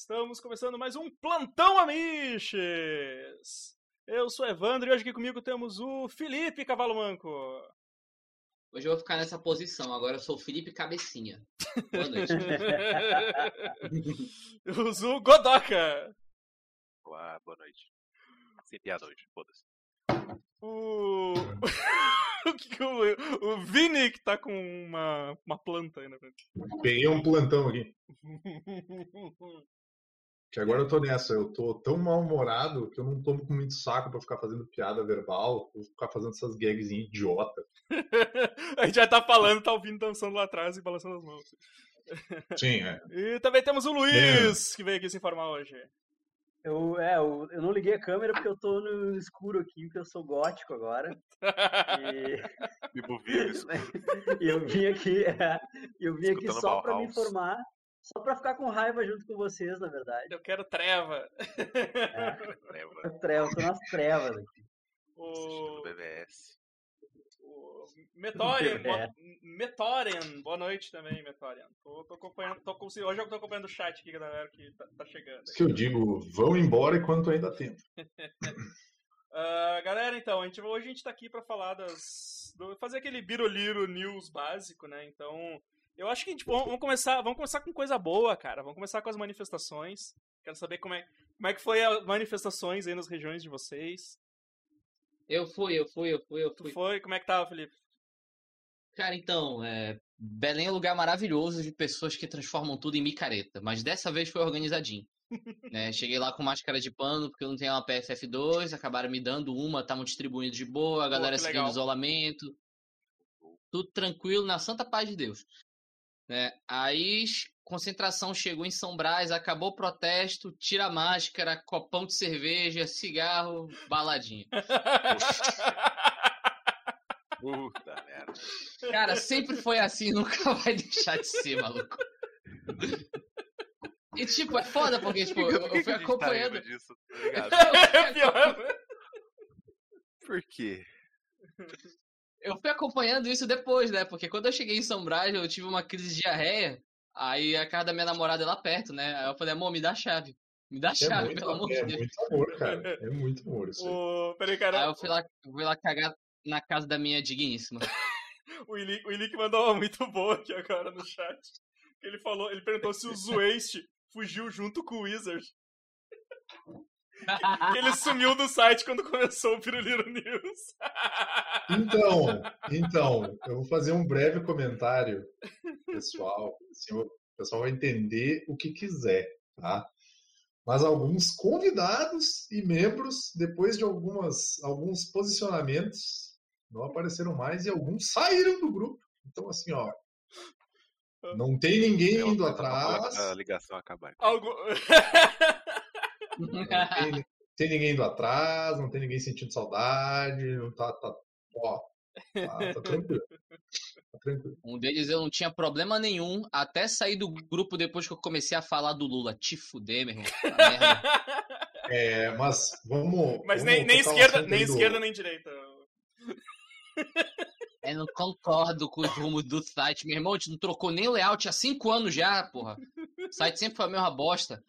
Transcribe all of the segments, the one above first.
Estamos começando mais um Plantão Amiches! Eu sou Evandro e hoje aqui comigo temos o Felipe Cavalo Manco. Hoje eu vou ficar nessa posição, agora eu sou o Felipe Cabecinha. Boa noite. o Zu Godoka. Olá, boa noite. Sem piada hoje, foda-se. O... o, que que o, o Vini que tá com uma, uma planta aí na frente. Peguei um plantão aqui. Que agora eu tô nessa, eu tô tão mal-humorado que eu não tô com muito saco pra ficar fazendo piada verbal, ou ficar fazendo essas gags idiota. A gente já tá falando, tá ouvindo dançando lá atrás e balançando as mãos. Sim, é. E também temos o Luiz, que veio aqui se informar hoje. Eu, é, eu, eu não liguei a câmera porque eu tô no escuro aqui, porque eu sou gótico agora. E, e eu vim aqui, é, eu vim aqui só pra me informar, só pra ficar com raiva junto com vocês, na verdade. Eu quero treva. Treva, Treva, eu tô nas trevas aqui. O, BBS. o Metorian, É. boa, Metorian, boa noite também, Metorian. Tô, tô acompanhando, tô, com- hoje eu tô acompanhando o chat aqui, galera, que tá, tá chegando. Isso que eu digo, vão embora enquanto ainda há tempo. Ah, galera, então, a gente, hoje a gente tá aqui pra falar das. do- fazer aquele Biroliro News básico, né? Então, eu acho que a gente, vamos, começar, vamos começar com coisa boa, cara. Vamos começar com as manifestações. Quero saber como é, como é que foi as manifestações aí nas regiões de vocês. Eu fui, eu fui, eu fui, eu Tu fui. foi? Como é que tava, Felipe? Cara, então, é, Belém é um lugar maravilhoso de pessoas que transformam tudo em micareta, mas dessa vez foi organizadinho. né? Cheguei lá com máscara de pano, porque eu não tenho uma PFF2, acabaram me dando uma, estavam distribuindo de boa, a galera seguindo legal. isolamento. Tudo tranquilo, na santa paz de Deus. Né? Aí, concentração chegou em São Brás, acabou o protesto, tira a máscara, copão de cerveja, cigarro, baladinha. Puta merda. Cara, sempre foi assim, nunca vai deixar de ser, maluco. E tipo, é foda, porque tipo, eu, eu fui tá acompanhando. rindo disso, tá ligado? É pior. Por quê? Eu fui acompanhando isso depois, né? Porque quando eu cheguei em São Brás, eu tive uma crise de diarreia. Aí a casa da minha namorada é lá perto, né? Aí eu falei, amor, me dá a chave. Me dá a É chave, muito, pelo amor é de Deus. muito amor, cara. É muito amor isso aí. O, peraí, Aí cara. eu fui lá, fui lá cagar na casa da minha digníssima. O Ilick mandou uma muito boa aqui agora no chat. Ele falou, ele perguntou se o Zwaste fugiu junto com o Wizard. Ele sumiu do site quando começou o Piruliro News. Então, então, eu vou fazer um breve comentário, pessoal. Assim, o pessoal vai entender o que quiser, tá? Mas alguns convidados e membros, depois de algumas, alguns posicionamentos, não apareceram mais e alguns saíram do grupo. Então, assim, ó, não tem ninguém indo atrás, da ligação acabar. Algo... não tem, tem ninguém indo atrás, não tem ninguém sentindo saudade, não tá, tá, ó, tá, tá tranquilo. Tá tranquilo. Um deles eu não tinha problema nenhum até sair do grupo depois que eu comecei a falar do Lula. Te fuder, meu irmão. É, mas vamos. Mas vamos nem, nem o esquerda, nem do- esquerda nem direita. Eu não concordo com os rumos do site. Meu irmão, a gente não trocou nem o layout há cinco anos já, porra. O site sempre foi a mesma bosta.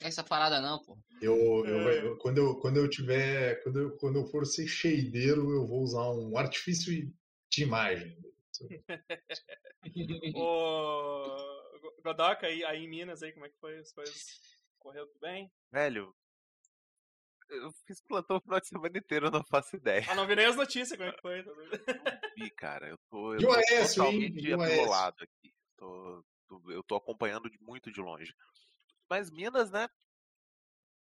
Essa parada não, porra. Eu, eu- É. eu- quando, eu, quando eu tiver. Quando eu, quando eu for ser shadeiro, eu vou usar um artifício de imagem. O Godoka aí, aí em Minas aí, como é que foi as coisas? Correu tudo bem? Velho, eu fiz plantão o final de semana inteiro, eu não faço ideia. Ah, não vi nem as notícias, como é que foi? Vi, cara, eu tô, eu tô hein? totalmente atolado aqui. Tô, tô- eu tô acompanhando de muito de longe. Mas Minas, né?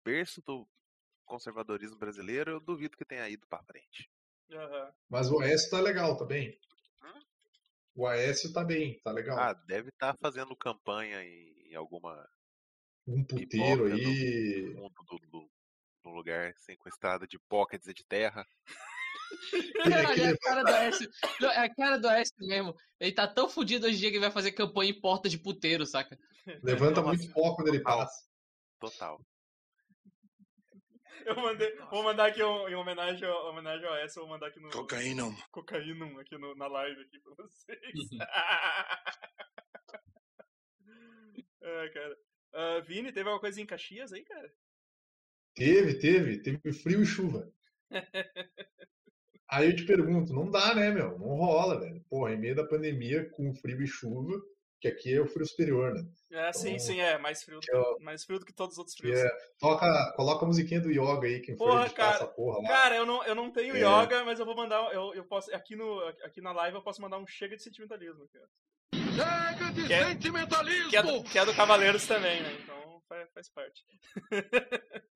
Berço do conservadorismo brasileiro, eu duvido que tenha ido pra frente. Aham. Mas o Aécio tá legal, tá bem? Hã? O Aécio tá bem, tá legal. Ah, deve estar fazendo campanha em, em alguma um puteiro aí. fundo do, do, num lugar sequestrado de pockets e de terra. Caralho, é a cara do Aécio. Não, É a cara do Aécio mesmo. Ele tá tão fudido hoje em dia que ele vai fazer campanha em porta de puteiro, saca? Levanta muito pó quando ele passa. Total. Eu mandei, vou mandar aqui um- em homenagem ao, homenagem ao S, eu vou mandar aqui no Cocaína. Cocaínum aqui no- na live aqui pra vocês. é, cara. Uh, Vini, teve alguma coisa em Caxias aí, cara? Teve, teve. Teve frio e chuva. aí eu te pergunto, não dá, né, meu? Não rola, velho. Porra, em meio da pandemia, com frio e chuva, que aqui é o frio superior, né? É, então, sim, sim, é. Mais frio, do, é, mais frio do que todos os outros frios. É, toca, coloca a musiquinha do yoga aí, quem porra, for cara, essa porra lá. Cara, eu não, eu não tenho é. yoga, mas eu vou mandar. Eu, eu posso, aqui, no, aqui na live eu posso mandar um chega de sentimentalismo. Cara. Chega de que é, sentimentalismo! Que é, do, que é do Cavaleiros também, né? Então faz, faz parte.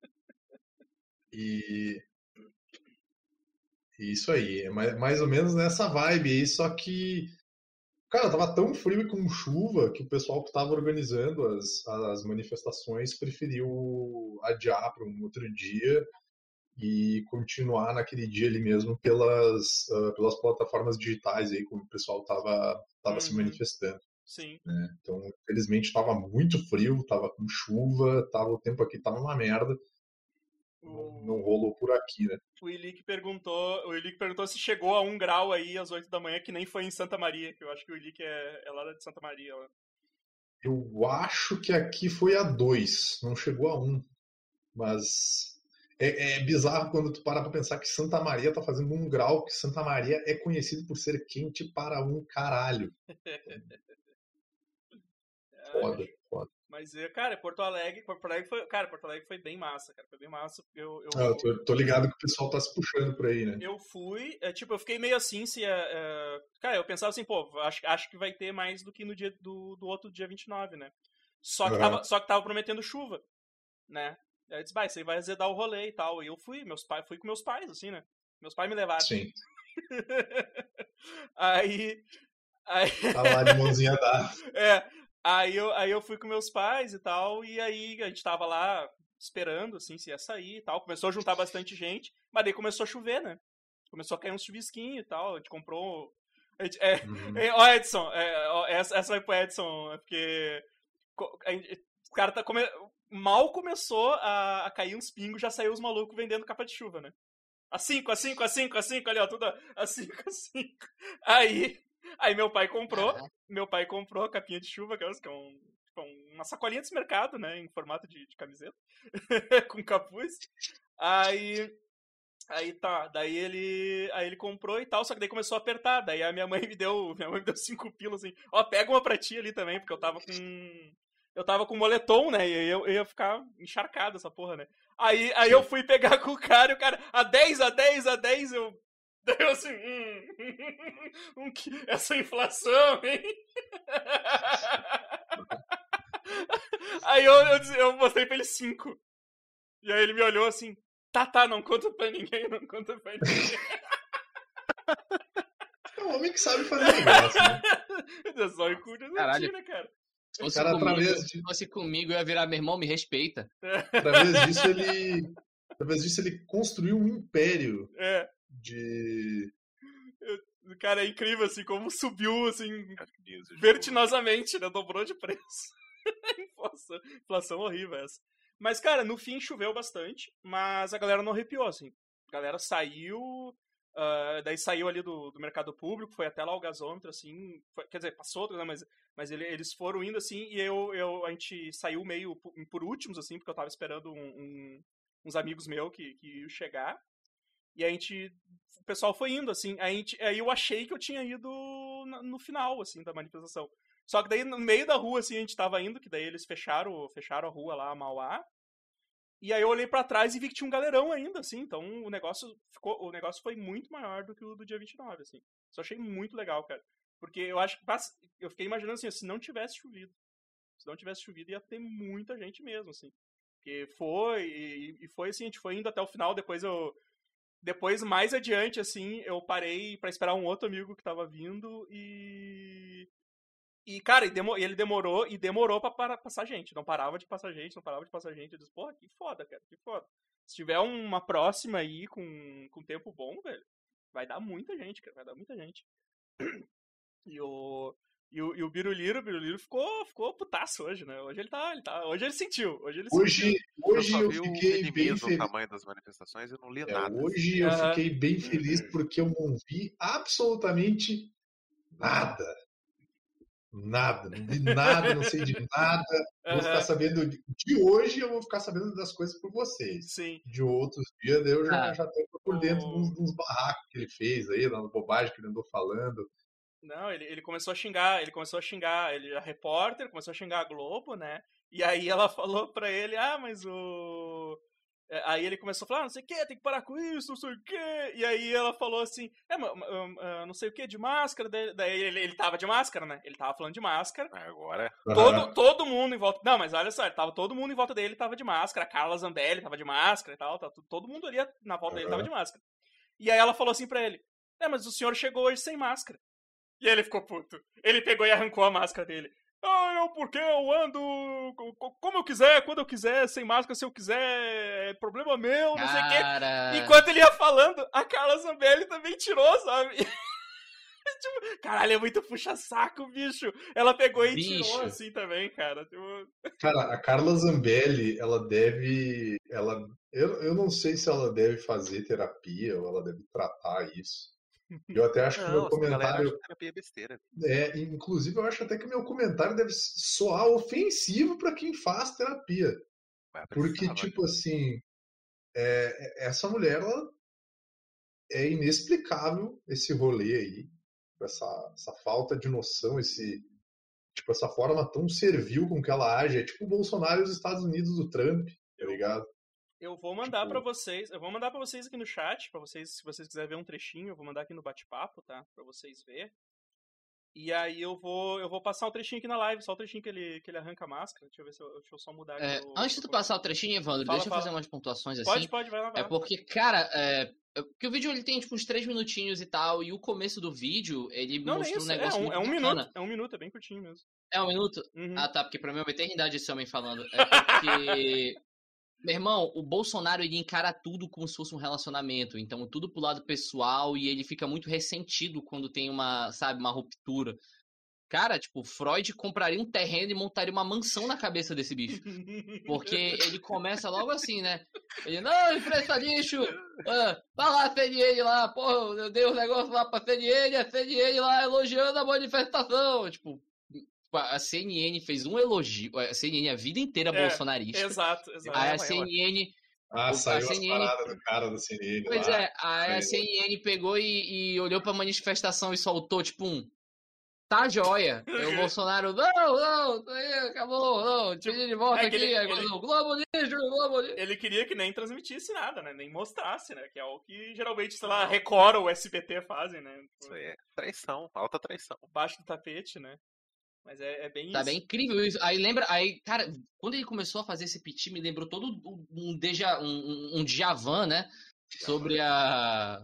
e. Isso aí, é mais, mais ou menos nessa vibe aí, só que Cara, tava tão frio e com chuva que o pessoal que estava organizando as, as manifestações preferiu adiar para um outro dia e continuar naquele dia ali mesmo pelas, uh, pelas plataformas digitais aí, como o pessoal tava, tava uhum. se manifestando. Sim. Né? Então, infelizmente, estava muito frio, estava com chuva, tava, o tempo aqui tava uma merda. Não, não rolou por aqui, né? O Ilick perguntou, o perguntou se chegou a um grau aí às 8 da manhã, que nem foi em Santa Maria, que eu acho que o Ilick é, é lá de Santa Maria. Lá. Eu acho que aqui foi a 2, não chegou a 1. Um. Mas é, é, bizarro quando tu para pra pensar que Santa Maria tá fazendo um grau, que Santa Maria é conhecido por ser quente para um caralho. foda. Mas, é, cara, Porto Alegre, Porto Alegre foi, cara, Porto Alegre foi bem massa, cara, foi bem massa. Eu, eu, ah, eu tô, tô, ligado que o pessoal tá se puxando por aí, né? Eu fui, é, tipo, eu fiquei meio assim, se, é, é, cara, eu pensava assim, pô, acho, acho que vai ter mais do que no dia do, do outro dia 29, né? Só que, tava, só que tava prometendo chuva, né? Aí eu disse, vai, aí vai azedar o rolê e tal. E eu fui, meus pais, fui com meus pais, assim, né? Meus pais me levaram. Sim. aí. aí... Tá lá de mãozinha dada. é. Aí eu, aí eu fui com meus pais e tal, e aí a gente tava lá esperando, assim, se ia sair e tal. Começou a juntar bastante gente, mas daí começou a chover, né? Começou a cair uns chuvisquinhos e tal. A gente comprou. A gente, é, uhum. é, ó, Edson, é, ó, essa, essa vai pro Edson, é porque. o cara tá. Come, mal começou a, a cair uns pingos, já saiu os malucos vendendo capa de chuva, né? A 5, a 5, a 5, a 5, ali, ó, tudo a 5, a 5. Aí Aí meu pai comprou, meu pai comprou a capinha de chuva, que é um, tipo, uma sacolinha desse mercado, né, em formato de, de camiseta, com capuz. Aí, aí tá, daí ele, aí ele comprou e tal, só que daí começou a apertar, daí a minha mãe me deu, minha mãe me deu cinco pilas assim, ó, pega uma pra ti ali também, porque eu tava com, eu tava com moletom, né, e eu, eu ia ficar encharcado essa porra, né. Aí, aí eu fui pegar com o cara e o cara, a 10, a 10, a 10, eu Daí eu assim, hum, hum, essa inflação, hein? Aí eu, eu, eu mostrei pra ele cinco. E aí ele me olhou assim, tá, tá, não conta pra ninguém, não conta pra ninguém. É um homem que sabe fazer negócio, né? É só em Caralho. Né, cara. Se fosse, cara, comigo, de... se fosse comigo, eu ia virar meu irmão, me respeita. Através disso, ele. Através disso, ele construiu um império. É de. Cara, é incrível, assim, como subiu, assim, vertiginosamente, né? Dobrou de preço. inflação, inflação horrível essa. Mas, cara, no fim choveu bastante, mas a galera não arrepiou, assim. A galera saiu, uh, daí saiu ali do, do mercado público, foi até lá o gasômetro, assim, foi, quer dizer, passou, né, mas, mas ele, eles foram indo, assim, e eu, eu, a gente saiu meio por, por últimos, assim, porque eu tava esperando um, um, uns amigos meus que, que iam chegar. E a gente. O pessoal foi indo, assim. A gente, aí eu achei que eu tinha ido no final, assim, da manifestação. Só que daí, no meio da rua, assim, a gente tava indo, que daí eles fecharam, fecharam a rua lá, a Mauá. E aí eu olhei para trás e vi que tinha um galerão ainda, assim. Então o negócio ficou. O negócio foi muito maior do que o do dia 29, assim. Isso eu achei muito legal, cara. Porque eu acho que. Eu fiquei imaginando assim, se não tivesse chovido. Se não tivesse chovido, ia ter muita gente mesmo, assim. Porque foi, e, e foi assim, a gente foi indo até o final, depois eu depois, mais adiante, assim, eu parei para esperar um outro amigo que tava vindo e. E, cara, ele demorou e demorou pra passar gente. Não parava de passar gente, não parava de passar gente. Eu disse, porra, que foda, cara, que foda. Se tiver uma próxima aí com, com tempo bom, velho, vai dar muita gente, cara, vai dar muita gente. E o. E o, e o Biruliro, o Biruliro ficou, ficou putaço hoje, né? Hoje ele tá. Ele tá hoje ele sentiu. Hoje ele hoje, sentiu. Hoje eu, eu fiquei bem feliz. tamanho das manifestações e não li é, nada. Hoje eu fiquei bem feliz porque eu não vi absolutamente nada. Nada. Não vi nada, não sei de nada. Vou ficar sabendo de de hoje, eu vou ficar sabendo das coisas por vocês. Sim. De outros dias, eu já, Ah. já tô por dentro dos, dos barracos que ele fez aí, das bobagens que ele andou falando. Não, ele, ele começou a xingar, ele começou a xingar, ele é repórter, começou a xingar a Globo, né? E aí ela falou pra ele, ah, mas o. é, Aí ele começou a falar, ah, não sei o que, tem que parar com isso, não sei o que. E aí ela falou assim, é, mas, ah, não sei o que, de máscara. Daí ele, ele tava de máscara, né? Ele tava falando de máscara. Agora. Todo, todo mundo em volta. Não, mas olha só, tava todo mundo em volta dele tava de máscara. A Carla Zambelli tava de máscara e tal. tá tu- todo mundo ali na volta dele tava de máscara. E aí ela falou assim pra ele: É, mas o senhor chegou hoje sem máscara. E ele ficou puto. Ele pegou e arrancou a máscara dele. Ah, eu porque eu ando co- co- como eu quiser, quando eu quiser, sem máscara, se eu quiser, é problema meu, não sei o quê. Cara. Enquanto ele ia falando, a Carla Zambelli também tirou, sabe? Tipo, caralho, é muito puxa-saco, bicho. Ela pegou e Bicho. tirou assim também, cara. Tipo, Cara, a Carla Zambelli, ela deve. Ela, eu, eu não sei se ela deve fazer terapia ou ela deve tratar isso. Eu até acho que o meu Não, comentário. terapia é besteira. É, inclusive, eu acho até que o meu comentário deve soar ofensivo para quem faz terapia. Porque, precisava. tipo assim, é, essa mulher, ela é inexplicável esse rolê aí, essa, essa falta de noção, esse tipo, essa forma tão servil com que ela age. É tipo o Bolsonaro e os Estados Unidos do Trump, tá ligado? Eu vou mandar Tipo- pra vocês, eu vou mandar pra vocês aqui no chat, pra vocês, se vocês quiserem ver um trechinho, eu vou mandar aqui no bate-papo, tá? Pra vocês ver. E aí eu vou, eu vou passar um trechinho aqui na live, só o trechinho que ele, que ele arranca a máscara. Deixa eu ver se eu, deixa eu só mudar aqui. É, o- antes de tu o- passar o trechinho, Evandro, Fala, deixa eu fala. fazer umas pontuações assim. Pode, pode, vai lá, vai É porque, cara, é, é porque o vídeo ele tem tipo uns três minutinhos e tal, e o começo do vídeo ele Não, nem mostrou um isso, é negócio um, muito é um minuto, é um minuto, é bem curtinho mesmo. É um minuto? Uhum. Ah, tá, porque pra mim é uma eternidade esse homem falando. É porque. Meu irmão, o Bolsonaro ele encara tudo como se fosse um relacionamento, então tudo pro lado pessoal e ele fica muito ressentido quando tem uma, sabe, uma ruptura. Cara, tipo, Freud compraria um terreno e montaria uma mansão na cabeça desse bicho. Porque ele começa logo assim, né? Ele, não, empresta lixo! Ah, vai lá, CNN lá, porra, eu dei os negócios lá pra CNN, a CNN lá elogiando a manifestação. Tipo, a CNN fez um elogio, a CNN a vida inteira É, bolsonarista. Exato, exato. Aí a É, ué. CNN, Ah, a saiu as CNN paradas do cara da CNN pois lá. é, aí a. CNN pegou e, e olhou pra manifestação e soltou, tipo, um. Tá joia. Aí o Bolsonaro, não, não, acabou, não, tira de volta É aqui. ele- Aí ele- Globo lixo, Globo lixo. Ele queria que nem transmitisse nada, né? Nem mostrasse, né? Que é o que geralmente, sei lá, Record ou SBT fazem, né? Isso aí é traição, alta traição. Baixo do tapete, né? Mas é, é bem Tá isso. bem incrível isso. Aí lembra, aí, cara, quando ele começou a fazer esse piti, me lembrou todo um- déjà, um, um, Djavan, né? Sobre a.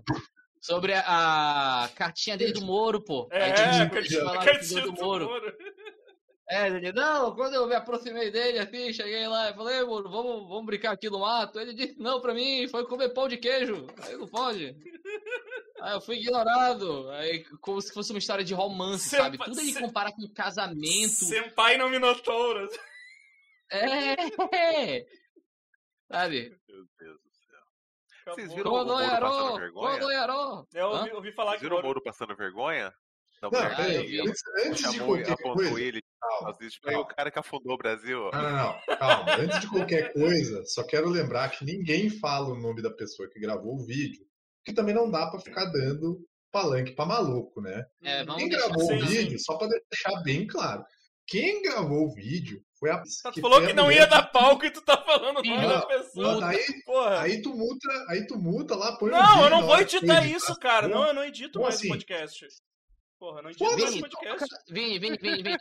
Sobre a, a cartinha dele do Moro, pô. É, Aí um a cartinha- do cartinha do do Moro. Moro. É, ele, não, quando eu me aproximei dele, assim, cheguei lá e falei, mano, vamos, vamos brincar aqui no mato. Ele disse, não, pra mim, foi comer pão de queijo. Aí não pode. Aí eu fui ignorado. Aí, como se fosse uma história de romance, Senpai- sabe? Tudo ele se- compara com casamento. Senpai no Minotauro. É! Sabe? Meu Deus do céu. Acabou. Vocês viram o Moro passando vergonha? Eu ouvi, ouvi falar Vocês que o viram o Moro... Passando vergonha? Da Não, mulher Ah, peraí, eu antes, antes de qualquer apontou coisa. ele. Calma, Às vezes, tipo, aí o calma. cara que afundou o Brasil. Não, não, não, calma. Antes de qualquer coisa, só quero lembrar que ninguém fala o nome da pessoa que gravou o vídeo, que também não dá pra ficar dando palanque pra maluco, né? É, vamos Quem gravou sim, o vídeo, só pra deixar bem claro, quem gravou o vídeo foi a. Tu que falou que não ia dar palco e tu tá falando o nome Não, da pessoa. Aí, Porra. aí tu multa, aí tu multa lá, põe Não, vídeo eu não vou editar isso, cara. Como- Não, eu não edito Como mais assim? o podcast. Porra, eu não edito mais podcast. Vini, Vini, Vini, Vini.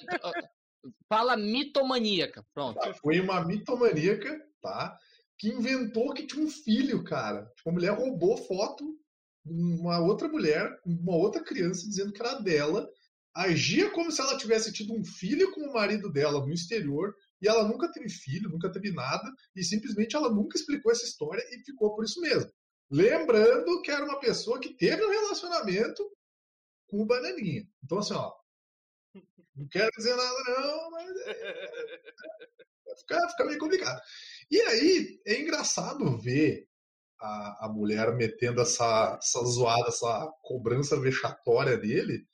Fala mitomaníaca. Pronto. Tá, foi uma mitomaníaca, tá? Que inventou que tinha um filho, cara. Tipo, a mulher roubou foto de uma outra mulher, uma outra criança, dizendo que era dela. Agia como se ela tivesse tido um filho com o marido dela no exterior. E ela nunca teve filho, nunca teve nada. E simplesmente ela nunca explicou essa história e ficou por isso mesmo. Lembrando que era uma pessoa que teve um relacionamento com o Bananinha. Então, assim, ó. Não quero dizer nada, não, mas fica, fica meio complicado. E aí é engraçado ver a, a mulher metendo essa, essa zoada, essa cobrança vexatória dele,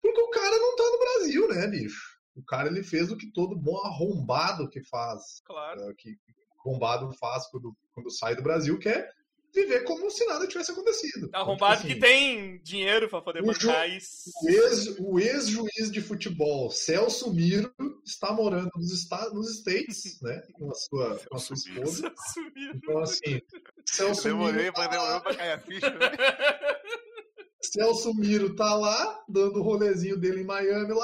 porque o cara não tá no Brasil, né, bicho? O cara ele fez o que todo bom arrombado que faz, Claro. é, que arrombado faz quando, quando sai do Brasil, que é viver como se nada tivesse acontecido. Então, Arrombado tipo que assim, tem dinheiro pra poder bancar isso. O ex- ex-juiz de futebol, Celso Miro, está morando nos, Estados, nos States, né? Com a sua, com a sua Celso Miro. esposa. Então, assim, Celso Demorei, Miro, mas demorou pra cair a ficha, né? Celso Miro tá lá, dando o rolezinho dele em Miami, lá,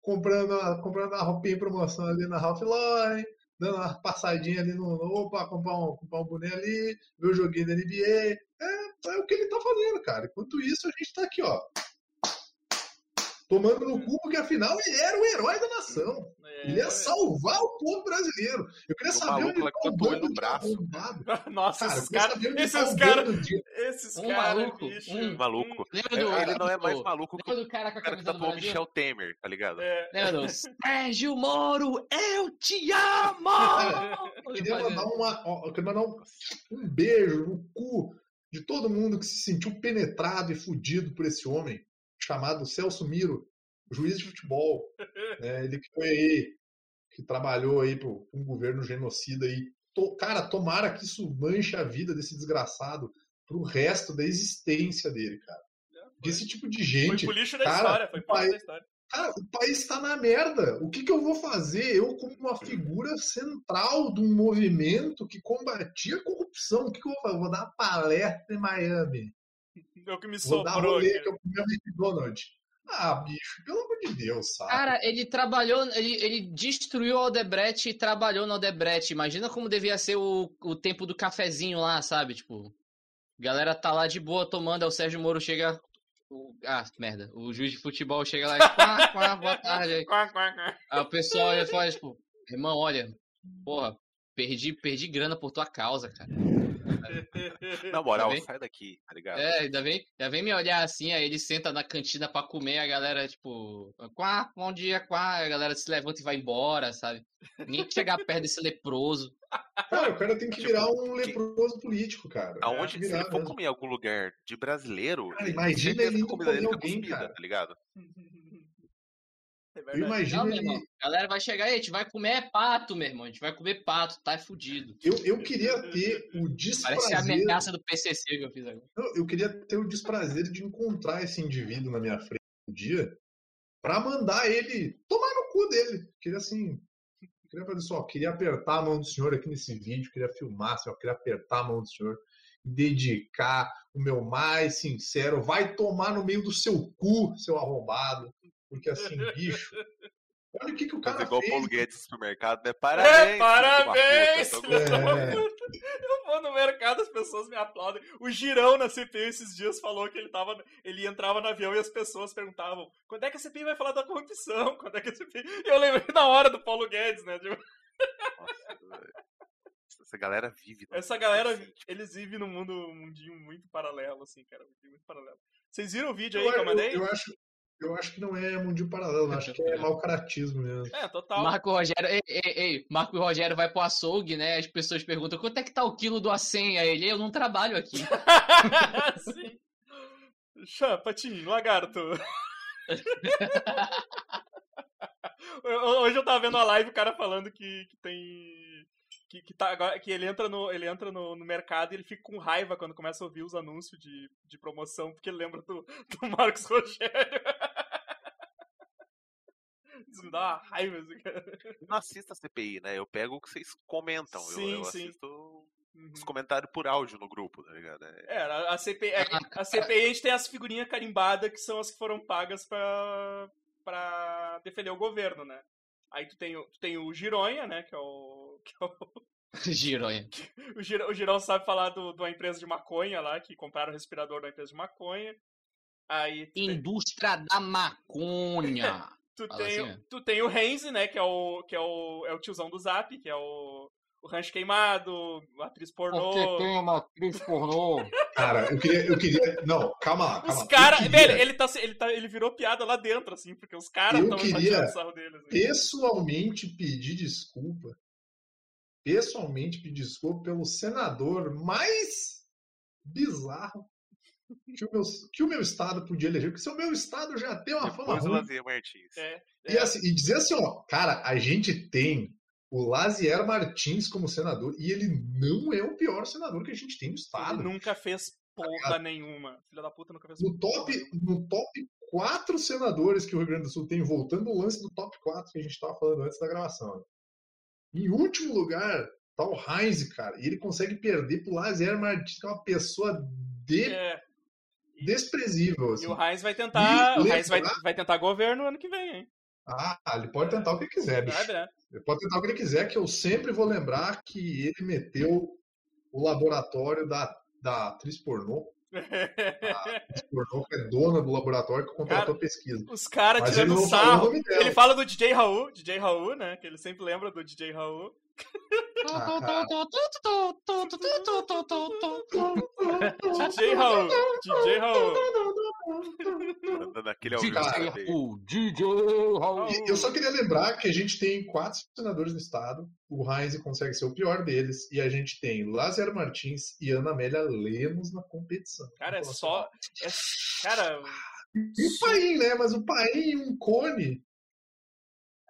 comprando a, comprando a roupinha em promoção ali na Ralph Lauren, dando uma passadinha ali no. Opa, comprar um, comprar um boné ali, ver o joguinho da NBA. É, é o que ele tá fazendo, cara. Enquanto isso, a gente tá aqui, ó. Tomando no cu, porque afinal ele era o herói da nação. É, Ele ia salvar o povo brasileiro. Eu queria O saber onde tá que o botou ele bando no de braço. Nossa, Cara, esses caras. Esses caras. Esses Um caras, maluco, bicho. um Maluco. Lembra É, do. Ele não é mais do- maluco que do cara o a cara que do tatuou? Michel Temer, tá ligado? É. Lembra do Sérgio Moro, eu te amo! Eu queria mandar, uma, ó, eu queria mandar um, um beijo no cu de todo mundo que se sentiu penetrado e fudido por esse homem chamado Celso Miro, juiz de futebol. né? Ele que foi aí, que trabalhou aí para um governo genocida aí. To- cara, tomara que isso manche a vida desse desgraçado pro resto da existência dele, cara. Desse tipo de Foi gente. pro lixo da cara, história. Foi pro da história. Cara, o país está na merda. O que, que eu vou fazer? Eu, como uma figura central de um movimento que combatia a corrupção, o que, que eu vou fazer? Eu vou dar uma palestra em Miami. É o que me Vou dar sobrou rolê aqui. que eu comi a McDonald's. Ah, bicho, pelo amor de Deus, sabe? Cara, ele trabalhou, ele, ele destruiu a Odebrecht e trabalhou na Odebrecht. Imagina como devia ser o, o tempo do cafezinho lá, sabe? Tipo, galera tá lá de boa tomando, aí o Sérgio Moro chega. o- ah, merda. O juiz de futebol chega lá e. Quá, quá, boa tarde. Quá, quá, quá. Aí o pessoal olha e fala, tipo, irmão, olha, porra, perdi, perdi grana por tua causa, cara. Na moral, Tá sai daqui, tá ligado? É, ainda vem, ainda vem me olhar assim, aí ele senta na cantina pra comer, a galera, tipo, quá, bom dia, quá, a galera se levanta e vai embora, sabe? Ninguém chegar perto desse leproso. Cara, o cara tem que Tipo, virar um que- leproso político, cara. Aonde, que se virar ele for mesmo. comer em algum lugar de brasileiro, Cara, ele- imagina ele que comida dele comer alguém, cara. tá ligado? É Eu imagino Não, ele. a galera vai chegar aí, a gente vai comer pato, meu irmão, a gente vai comer pato, tá fudido. Eu, eu queria ter o Parece a desprazer. ameaça do PCC que eu fiz agora. Eu, eu queria ter o desprazer de encontrar esse indivíduo na minha frente um dia pra mandar ele tomar no cu dele. Queria assim. Queria fazer só, queria apertar a mão do senhor aqui nesse vídeo, queria filmar, assim, ó, queria apertar a mão do senhor e dedicar o meu mais sincero. Vai tomar no meio do seu cu, seu arrombado. Porque assim, bicho. Olha o que, que o cara Fazer igual o fez. Paulo Guedes no supermercado, né? Parabéns! uma parabéns, puta. É. Eu vou no mercado, as pessoas me aplaudem. O Girão na CPI esses dias falou que ele tava. Ele entrava no avião e as pessoas perguntavam: quando é que a CPI vai falar da corrupção? Quando é que a CPI. E eu lembrei na hora do Paulo Guedes, né? Tipo, Nossa, velho. Essa galera vive. essa galera, inocente. eles vivem num mundo um mundinho muito paralelo, assim, cara. um Muito paralelo. Vocês viram o vídeo aí Eu, que eu mandei? eu, eu acho, eu acho que não é mundinho paralelo, acho que é mau caratismo mesmo. É, total. Marco Rogério, ei, ei, ei, Marco Rogério vai pro açougue, né? As pessoas perguntam quanto é que tá o quilo do acém? Aí ele, eu não trabalho aqui. Sim. Chã, patinho, lagarto. Hoje eu tava vendo a live o cara falando que, que tem. Que, que, tá, que ele entra, no, ele entra no, no mercado e ele fica com raiva quando começa a ouvir os anúncios de, de promoção, porque ele lembra do, do Marcos Rogério. Isso me dá uma raiva, assim, cara. Eu não assisto a CPI, né? Eu pego o que vocês comentam. Eu- Sim, eu, sim. assisto Uhum. os comentários por áudio no grupo, tá ligado? É, É, a, a CPI, é, a CPI a gente tem as figurinhas carimbadas que são as que foram pagas pra, pra defender o governo, né? Aí tu tem, o- tu tem o Gironha, né? Que é o. Que é o, Gironha. o, Girão, o Girão sabe falar do, de uma empresa de maconha lá, que compraram o respirador da empresa de maconha. Aí tu tem, Indústria da maconha. tu fala tem, assim, o- tu tem o Renzi, né? Que é o, que é o, é o tiozão do Zap, que é o, o Rancho Queimado, a atriz pornô. uma atriz pornô. Cara, eu queria. Eu queria não, calma lá. Calma Os caras. queria Velho, ele, tá, ele, tá, ele virou piada lá dentro, assim, porque os caras Eu estão queria sarro deles. Assim. pessoalmente pedir desculpa. Pessoalmente pedir desculpa pelo senador mais bizarro que o meu, que o meu estado podia eleger, porque se o meu estado já tem uma fama Depois o ruim. Lazier Martins. É, E, assim, e dizer assim, ó, cara, a gente tem o Lazier Martins como senador e ele não é o pior senador que a gente tem no estado. Ele nunca fez porra nenhuma. Filha da puta nunca fez No top, nenhuma. no top quatro senadores que o Rio Grande do Sul tem, voltando ao lance do top 4 que a gente estava falando antes da gravação. né? Em último lugar, tá o Heinz, cara, e ele consegue perder pro Lazier Martins, que é uma pessoa de- É, desprezível. e Assim. o Heinz vai tentar. E O Heinz vai, vai tentar governo ano que vem, hein? Ah, ele pode tentar o que quiser, bicho. Sabe, né? Ele pode tentar o que ele quiser, que eu sempre vou lembrar que ele meteu o laboratório da, da atriz pornô. A atriz pornô que é dona do laboratório que contratou a pesquisa. Os caras ele tirando sarro. Ele fala do DJ Raul, DJ Raul, né? Que ele sempre lembra do DJ Raul. Ah. DJ Raul, DJ Raul. Mandando aquele ao vivo. DJ Raul. E Eu só queria lembrar que a gente tem quatro senadores no estado. O Heinz consegue ser o pior deles. E a gente tem Lázaro Martins e Ana Amélia Lemos na competição. Cara, é só. É, cara, E o Paim, né? Mas o Paim e um cone.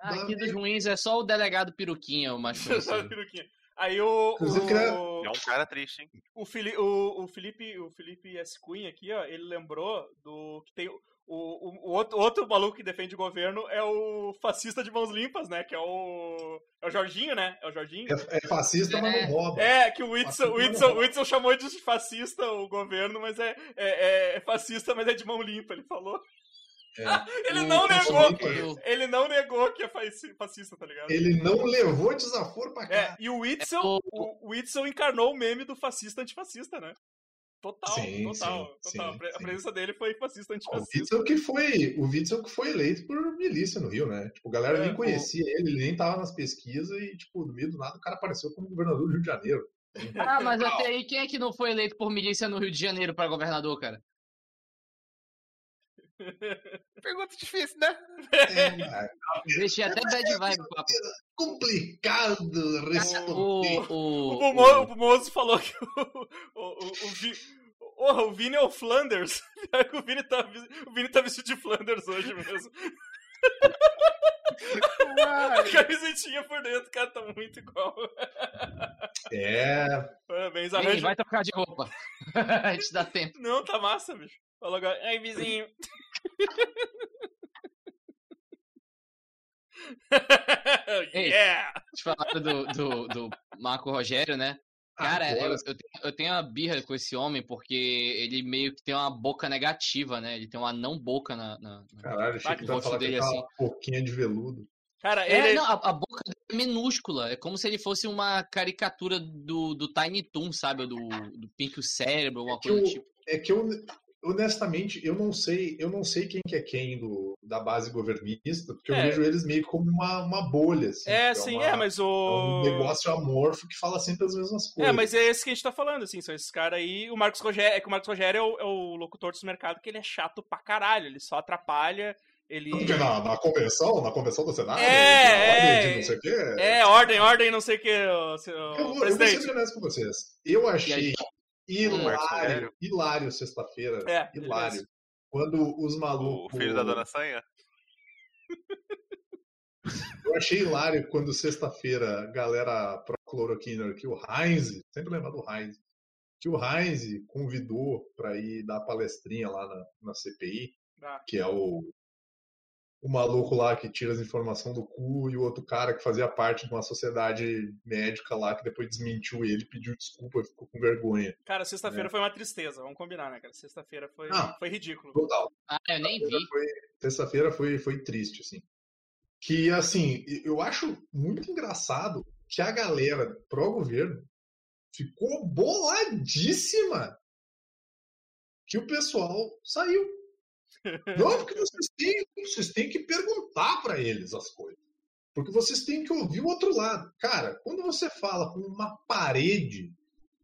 Ah, Aqui dos ruins é só o delegado Peruquinha, o mais só conhecido. peruquinha. Aí o. O, É um cara triste, hein? o, Fili, o, o Felipe, o Felipe S. Cunha aqui, ó, ele lembrou do. que tem. O, o, o outro, outro maluco que defende o governo é o fascista de mãos limpas, né? Que é o. É o Jorginho, né? É o Jorginho. É, é fascista, mas não rouba. É, que o Whitson, o Whitson, o Whitson chamou de fascista o governo, mas é, é, é fascista, mas é de mão limpa, ele falou. É. Ele O- não o negou, ele não negou que é fasci- fascista, tá ligado? Ele não levou desaforo pra cá. É, e o Whitson, É, o- o Whitson encarnou o meme do fascista antifascista, né? Total, Sim, total, sim, total. sim, A presença dele foi fascista O antifascista. Witzel que foi, o Witzel que foi eleito por milícia no Rio, né? Tipo, a galera É, nem o- conhecia ele, ele nem tava nas pesquisas e, tipo, no meio do nada o cara apareceu como governador do Rio de Janeiro. Ah, mas até aí, quem é que não foi eleito por milícia no Rio de Janeiro pra governador, cara? Pergunta difícil, né? É, Deixei até bad vibe papo. complicado responder. O, o, O, o Mozo falou que o, o, o, o, Vi- Porra, o Vini é o Flanders. Pior que o Vini tá, o Vini tá vestido de Flanders hoje mesmo. A camisetinha por dentro, cara, tá muito igual. É, Parabéns, Ei, arranja. vai trocar de roupa. A gente dá tempo. Não, tá massa, bicho. Falou agora. Ai, vizinho. Ei. yeah! Te falaram do, do, do Marco Rogério, né? Cara, eu, eu, tenho, eu tenho uma birra com esse homem porque ele meio que tem uma boca negativa, né? Ele tem uma não boca na. na- na- caralho, achei Vai que o rosto que dele aquela pouquinha de veludo. Cara, É, ele. não, a, a boca dele é minúscula. É como se ele fosse uma caricatura do, do Tiny Toon, sabe? Do, do Pink Cérebro, alguma que coisa do o- tipo. É que eu, honestamente, eu não sei, eu não sei quem que é quem do, da base governista, porque eu É. vejo eles meio como uma, uma bolha, assim. É, que sim, uma- é, mas é o. um negócio amorfo que fala sempre as mesmas coisas. É, mas é esse que a gente tá falando, assim, são esses caras aí. O Marcos Rogério, é que o Marcos Rogério é o, é o locutor do mercado que ele é chato pra caralho, ele só atrapalha, ele. Porque na, na convenção, na convenção do Senado, É, na ordem é. de não sei o quê. É, ordem, ordem, não sei o seu- eu, vou, eu vou ser honesto com vocês. Eu achei hilário, Rogério? hilário sexta-feira. É, hilário. Quando os O malucos. filho da dona Sanha? Eu achei hilário quando sexta-feira a galera pro cloroquina que o Heinz, sempre lembra do Heinz, que o Heinz convidou para ir dar palestrinha lá na, na CPI, Tá. que é o, o maluco lá que tira as informações do cu e o outro cara que fazia parte de uma sociedade médica lá que depois desmentiu ele, pediu desculpa e ficou com vergonha. Cara, sexta-feira foi uma tristeza, vamos combinar, né, cara? Sexta-feira foi, É. Ah. foi ridículo. Total. Ah, eu nem vi. Foi- Sexta-feira foi, foi triste, assim. Que, assim, eu acho muito engraçado que a galera pró-governo ficou boladíssima que o pessoal saiu. Não, porque vocês têm, vocês têm que perguntar para eles as coisas. Porque vocês têm que ouvir o outro lado. Cara, quando você fala com uma parede,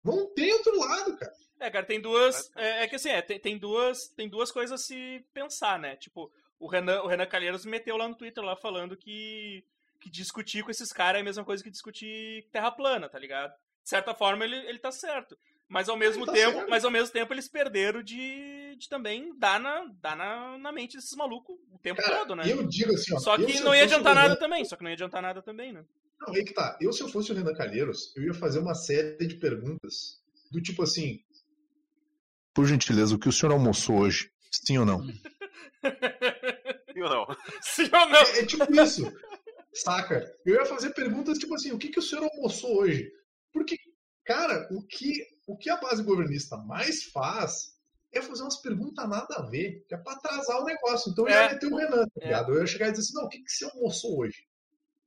não tem outro lado, cara. É, cara, tem duas. É, é que assim, é, tem, tem duas, tem duas coisas a se pensar, né? Tipo, o Renan, o Renan Calheiros meteu lá no Twitter lá falando que, que discutir com esses caras é a mesma coisa que discutir terra plana, tá ligado? De certa forma, ele, ele tá certo. Mas ao mesmo Tá tempo, certo. mas ao mesmo tempo eles perderam de, de também dar, na, dar na, na mente desses malucos o tempo Cara, todo, né? eu digo assim, ó. Só que não ia adiantar Renan- nada também. Só que não ia adiantar nada também, né? Não, aí que tá. Eu, se eu fosse o Renan Calheiros, eu ia fazer uma série de perguntas do tipo assim. Por gentileza, o que o senhor almoçou hoje? Sim ou não? Viu não? Sim ou não? É, é tipo isso. Saca? Eu ia fazer perguntas tipo assim, o que, que o senhor almoçou hoje? Porque, cara, o que, o que a base governista mais faz é fazer umas perguntas nada a ver, que é pra atrasar o negócio. Então eu ia É. meter o Renan, tá É. ligado? Eu ia chegar e dizer assim, não, o que, que você almoçou hoje?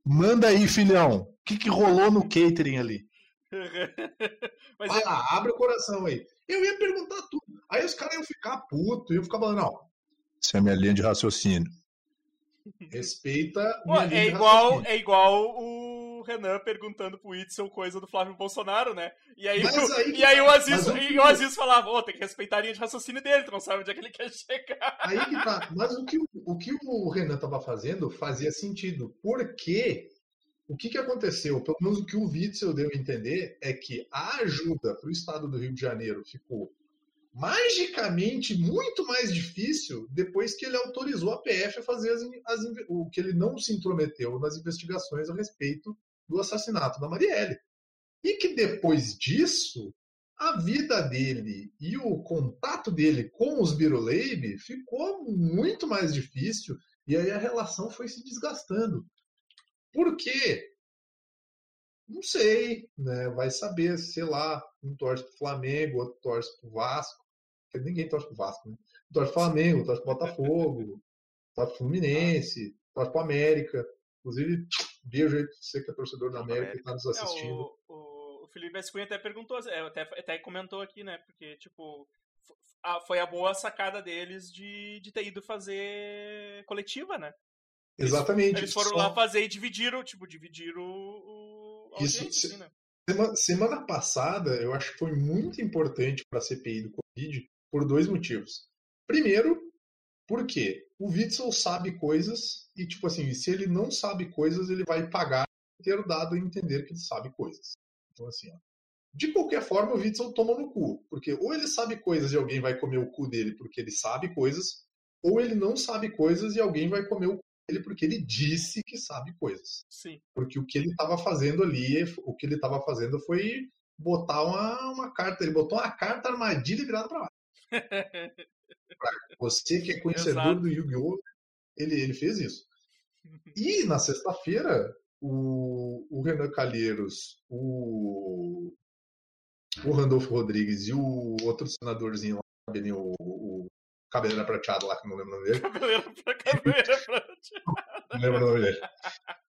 Manda aí, filhão. O que, que rolou no catering ali? Mas Vai é- lá, abre o coração aí. Eu ia perguntar tudo. Aí os caras iam ficar puto, iam ficar falando, não, isso é minha linha de raciocínio. Respeita Pô, é igual, é igual o Renan perguntando pro Witzel coisa do Flávio Bolsonaro, né? E aí, o, aí e aí tá. o Aziz, o e que- o Aziz falava, ô, tem que respeitar a linha de raciocínio dele, tu não sabe onde é que ele quer chegar. Aí que tá. Mas o que, o- o que o Renan estava fazendo fazia sentido. Porque o que, que aconteceu? Pelo menos o que o Witzel deu a entender é que a ajuda para o estado do Rio de Janeiro ficou magicamente muito mais difícil depois que ele autorizou a PF a fazer as, as o que ele não se intrometeu nas investigações a respeito do assassinato da Marielle. E que depois disso, a vida dele e o contato dele com os Biruleibe ficou muito mais difícil e aí a relação foi se desgastando. Por quê? Não sei, né? Vai saber, sei lá, um torce pro Flamengo, outro torce pro Vasco. Ninguém torce pro Vasco, né? Um torce pro Flamengo, torce pro Botafogo, torce pro Fluminense, torce pro América. Inclusive, beijo aí pra você que é torcedor da América e tá nos É, assistindo. o, o, o Felipe Vescunha até perguntou, é, até, até comentou aqui, né? Porque, tipo, a- foi a boa sacada deles de, de ter ido fazer coletiva, né? Exatamente. Eles foram Só- lá fazer e dividiram, tipo, dividiram o, Isso, se- assim, né? Sema- Semana passada, eu acho que foi muito importante para a CPI do Covid por dois motivos. Primeiro, porque o Witzel sabe coisas e, tipo assim, se ele não sabe coisas, ele vai pagar por ter dado a entender que ele sabe coisas. Então, assim, ó. De qualquer forma, o Witzel toma no cu. Porque ou ele sabe coisas e alguém vai comer o cu dele porque ele sabe coisas, ou ele não sabe coisas e alguém vai comer o cu dele porque ele disse que sabe coisas Sim. porque o que ele estava fazendo ali, o que ele estava fazendo foi botar uma, uma carta, ele botou uma carta armadilha virada para lá. Você que é conhecedor do Yu-Gi-Oh! Ele, ele fez isso. E na sexta-feira, o, o Renan Calheiros, o, o Randolfo Rodrigues e o outro senadorzinho lá, o, o cabeleira prateado lá, que não lembro o nome dele, Cabeleira pra cabeleira pra... não lembro o nome dele.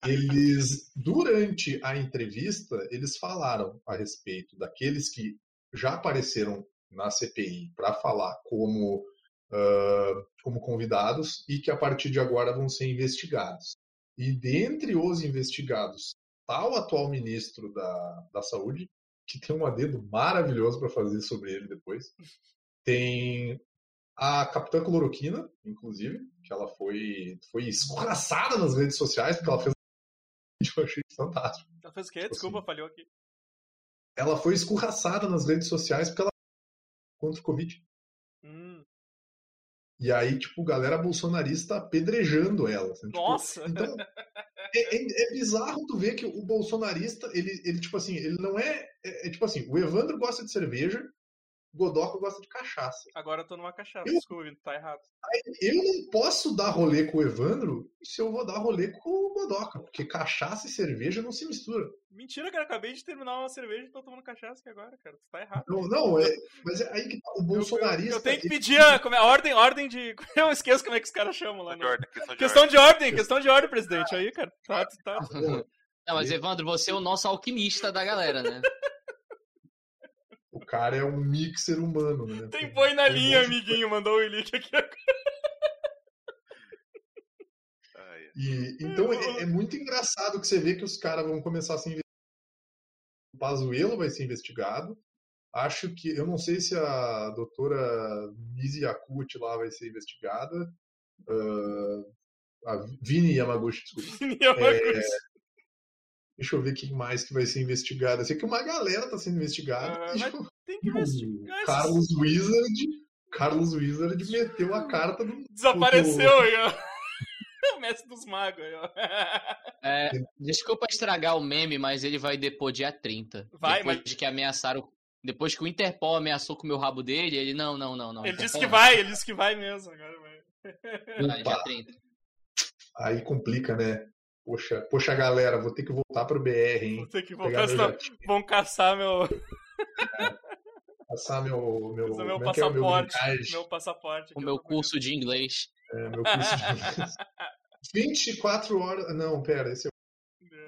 Eles, durante a entrevista, eles falaram a respeito daqueles que já apareceram na CPI para falar como, ah, como convidados e que a partir de agora vão ser investigados. E dentre os investigados está o atual ministro da, da Saúde, que tem um adendo maravilhoso para fazer sobre ele depois. Tem a Capitã Cloroquina, inclusive, que ela foi, foi escorraçada nas redes sociais, porque ela fez eu achei fantástico. Ela fez o quê? Tipo Desculpa, assim. falhou aqui. Ela foi escorraçada nas redes sociais porque ela contra o Covid. Hum, E aí, tipo, galera bolsonarista apedrejando ela. assim, tipo, nossa! Então, é, é- é bizarro tu ver que o bolsonarista, ele, ele tipo assim, ele não é, é, é tipo assim, o Evandro gosta de cerveja, o Godoka gosta de cachaça. Agora eu tô numa cachaça, Eu- desculpa, tá errado. Eu não posso dar rolê com o Evandro se eu vou dar rolê com o Godoka, porque cachaça e cerveja não se misturam. Mentira, cara, acabei de terminar uma cerveja e tô tomando cachaça aqui agora, cara. Tu tá errado. Não, não é, mas é aí que tá, o bolsonarista. Eu, eu tenho que pedir a, como é, a ordem, ordem de. Eu esqueço como é que os caras chamam lá. De No... ordem, questão de Questão ordem. de ordem, questão de ordem, presidente. Aí, cara. Tá, tá. Não, mas Evandro, você é o nosso alquimista da galera, né? O cara é um mixer humano, né? Tem boi na Tem um linha, de amiguinho. Mandou o link aqui. Ai. E, então é, é muito engraçado que você vê que os caras vão começar a se investigar. O Pazuello vai ser investigado. Acho que. Eu não sei se a doutora Mizi Yakut lá vai ser investigada. Ah, a Vini Yamaguchi, desculpa. É, deixa eu ver quem mais que vai ser investigado. Eu sei que uma galera tá sendo investigada. Ah, E, tipo, Tem que investigar. Carlos Wizard. Carlos Wizard meteu a carta do. Desapareceu aí, ó. O mestre dos magos aí, ó. É, desculpa estragar o meme, mas ele vai depor dia 30. Vai, depois mas- de que ameaçaram. Depois que o Interpol ameaçou com o meu rabo dele, ele não, não, não, não. Ele disse que vai, ele disse que vai mesmo. Agora vai. Vai, dia 30. Aí complica, né? Poxa, poxa, galera, vou ter que voltar pro BR, hein? Vou ter que voltar, meu senão vão caçar meu, passar meu. meu, meu é é? Meu passaporte. green card, Meu passaporte. O meu curso de inglês. é, meu curso de inglês. 24 horas. Não, pera, esse é.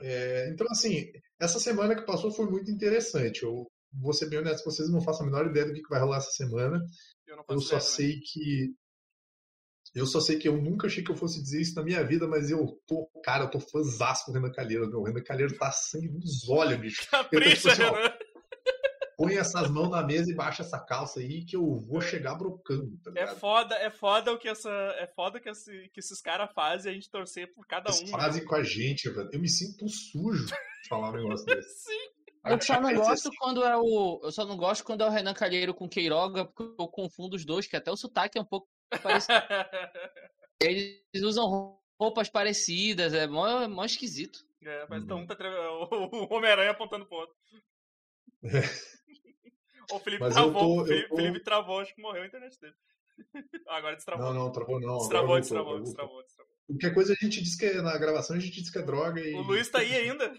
É, então, assim, essa semana que passou foi muito interessante. Eu vou ser bem honesto com vocês, não faço a menor ideia do que vai rolar essa semana. Eu, não faço Eu só ideia sei que. Eu só sei que eu nunca achei que eu fosse dizer isso na minha vida, mas eu tô, cara, eu tô fãzaço do Renan Calheiro, meu. O Renan Calheiro tá sangue nos olhos, bicho. Capricha, assim, ó, Renan. Põe essas mãos na mesa e baixa essa calça aí que eu vou chegar brocando, tá É foda, é foda o que essa. É foda que, esse, que esses caras fazem e a gente torcer por cada Eles um. fazem com a gente, velho. Eu me sinto sujo de falar um negócio desse. Sim. Eu só não Mas, gosto quando é o. Eu só não gosto quando é o Renan Calheiro com Queiroga, porque eu confundo os dois, que até o sotaque é um pouco Eles usam roupas parecidas, é mó, mó esquisito. É, mas Uhum. então um tá tre- o o Homem-Aranha apontando pro outro. O Felipe Mas travou, tô- Felipe, tô- Felipe travou, acho que morreu a internet dele. Agora destravou. Não, não, travou não. destravou, destravou, destravou, destravou. Qualquer coisa a gente diz que é na gravação, a gente diz que é droga e. O Luiz tá aí ainda.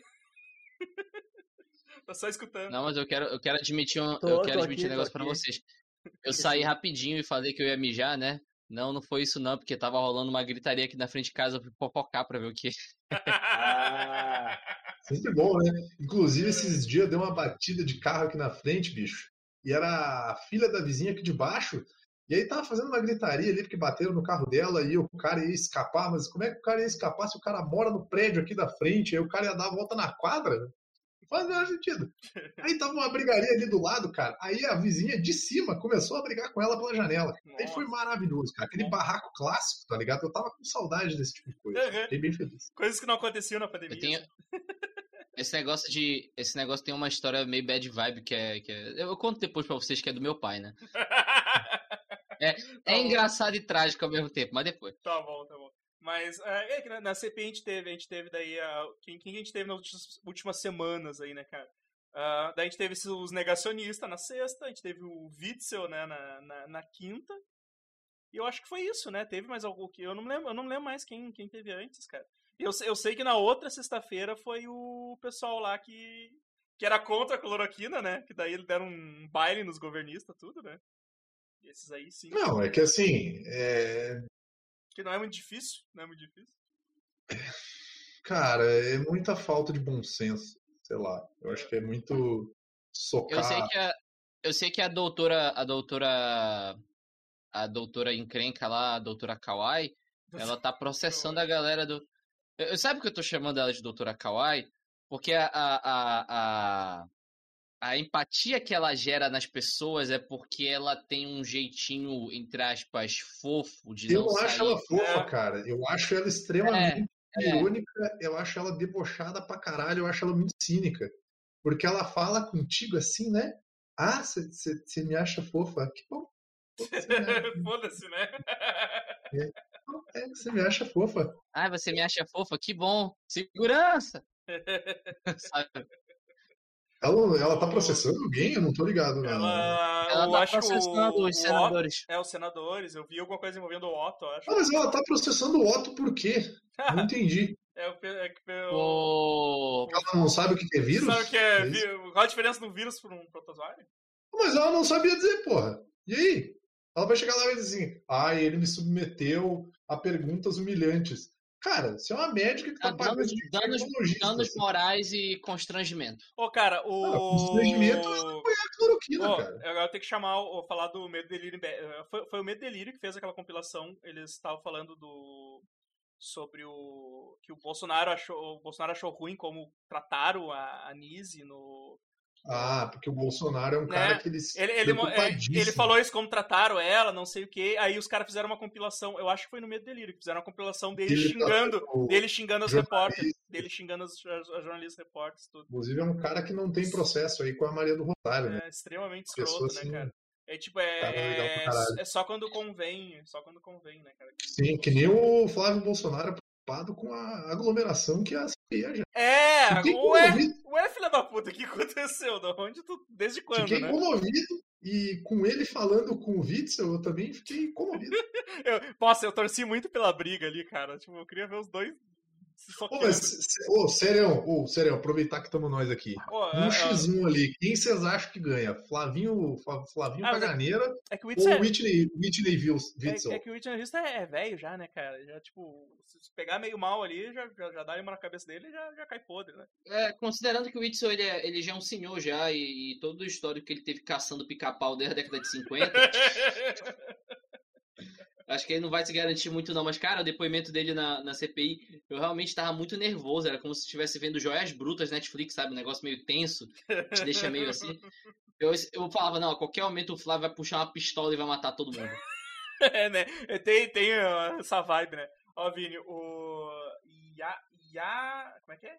tá só escutando. Não, mas eu quero, eu quero admitir um, Tô- eu quero admitir aqui, um negócio pra vocês. Eu saí rapidinho e falei que eu ia mijar, né? Não, não foi isso não, porque tava rolando uma gritaria aqui na frente de casa, eu fui fofocar pra ver o que. Ah, Sempre bom, né? Inclusive, esses dias deu uma batida de carro aqui na frente, bicho. E era a filha da vizinha aqui de baixo. E aí tava fazendo uma gritaria ali, porque bateram no carro dela e o cara ia escapar. Mas como é que o cara ia escapar se o cara mora no prédio aqui da frente? Aí o cara ia dar a volta na quadra? Não faz o menor sentido. Aí tava uma brigaria ali do lado, cara. Aí a vizinha de cima começou a brigar com ela pela janela. Aí foi Nossa. maravilhoso, cara. Aquele barraco clássico, tá ligado? Eu tava com saudade desse tipo de coisa. Uhum. Fiquei bem feliz. Coisas que não aconteciam na pandemia. Eu tenho. Esse negócio de. Esse negócio tem uma história meio bad vibe que é. Que é... Eu conto depois pra vocês que é do meu pai, né? É Tá bom. engraçado e trágico ao mesmo tempo, mas depois. Tá bom, tá bom. Mas é, é na, CPI a gente teve, a gente teve daí a, quem, quem a gente teve nas últimas, últimas semanas aí, né, cara? Ah, daí a gente teve os negacionistas na sexta, a gente teve o Witzel, né, na, na, na quinta. E eu acho que foi isso, né? Teve mais algo que eu não lembro, eu não lembro mais quem, quem teve antes, cara. Eu, eu sei que na outra sexta-feira foi o pessoal lá que que era contra a cloroquina, né? Que daí eles deram um baile nos governistas, tudo, né? Esses aí sim. Não, é que assim, é, Que não é muito difícil, não é muito difícil. Cara, é muita falta de bom senso. Sei lá. Eu acho que é muito socar. Eu sei que a, eu sei que a doutora, a doutora, a doutora encrenca lá, a doutora Kawai, ela tá processando a galera do. Eu, eu- sabe que eu tô chamando ela de doutora Kawai? Porque a, a, a, a, a empatia que ela gera nas pessoas é porque ela tem um jeitinho, entre aspas, fofo de Eu não acho sair. ela fofa, É. cara. Eu acho ela extremamente é. irônica. Eu acho ela debochada pra caralho. Eu acho ela muito cínica. Porque ela fala contigo assim, né? Ah, você me acha fofa? Que bom. Foda-se, né? É, você me acha fofa. Ai, você me acha fofa? Que bom! Segurança! Sabe? Ela, ela tá processando alguém? Eu não tô ligado. Não. Ela, Ela eu tá o- processando o os senadores. Otto- é, os senadores. Eu vi alguma coisa envolvendo o Otto, eu acho. Ah, mas ela tá processando o Otto por quê? Não entendi. é, o, é que o- Ela não sabe o que é vírus? Sabe o que é? É Qual a diferença do vírus para um protozoário? Mas ela não sabia dizer, porra. E aí? Ela vai chegar lá e vai dizer assim: ah, ele me submeteu a perguntas humilhantes. Cara, você é uma médica que tá Ah, pagando danos- de danos- assim. morais e constrangimento. Ô, cara, Ah, o. constrangimento não foi a cloroquina, Ó, cara. eu agora tenho que chamar, o- falar do Medo Delírio. eh, Foi, foi o Medo Delírio que fez aquela compilação. Eles estavam falando do. Sobre o. Que o Bolsonaro achou. O Bolsonaro achou ruim como trataram a Anise no. Ah, porque o Bolsonaro é um cara Né? que ele Ele, ele, é, ele falou isso como trataram ela, não sei o que. Aí os caras fizeram uma compilação, eu acho que foi no meio do delírio, que fizeram uma compilação dele Ele tá xingando, o- dele xingando os repórteres, dele xingando os, jornalistas repórteres, tudo. Inclusive é um cara que não tem processo aí com a Maria do Rosário, né? É extremamente escroto, assim, né, cara? É tipo, é, cara é, é só quando convém, só quando convém, né, cara? Sim, que nem o Flávio Bolsonaro é preocupado com a aglomeração que a CPI já. É, ué, ué, filha da puta, o que aconteceu? Da onde tu, desde quando, fiquei né? comovido e com ele falando com o Witzel, eu também fiquei comovido. Eu, nossa, eu torci muito pela briga ali, cara. Tipo, eu queria ver os dois Ô, mas, se- ô, Serião, ô, Serião, aproveitar que estamos nós aqui. Pô, No é, X1 ali, quem vocês acham que ganha? Flavinho, Fla- Flavinho Ah, mas é- Paganeira é que o ou Witzel é, Whitney, Whitney Witzel? é, é que o Whitney Houston é, é velho já, né, cara? Já, tipo, se pegar meio mal ali, já, já, já dá uma na cabeça dele e já, já cai podre, né? É, considerando que o Whitson ele, é- ele já é um senhor já e, e todo o histórico que ele teve caçando pica-pau desde a década de 50, acho que ele não vai se garantir muito não. Mas, cara, o depoimento dele na, na CPI, eu realmente tava muito nervoso. Era como se estivesse vendo Joias Brutas Netflix, sabe? Um negócio meio tenso, te deixa meio assim. Eu, eu falava, não, a qualquer momento o Flávio vai puxar uma pistola e vai matar todo mundo. é, né? Tem, tem essa vibe, né? Ó, Vini, o. Ya, ya, como é que é?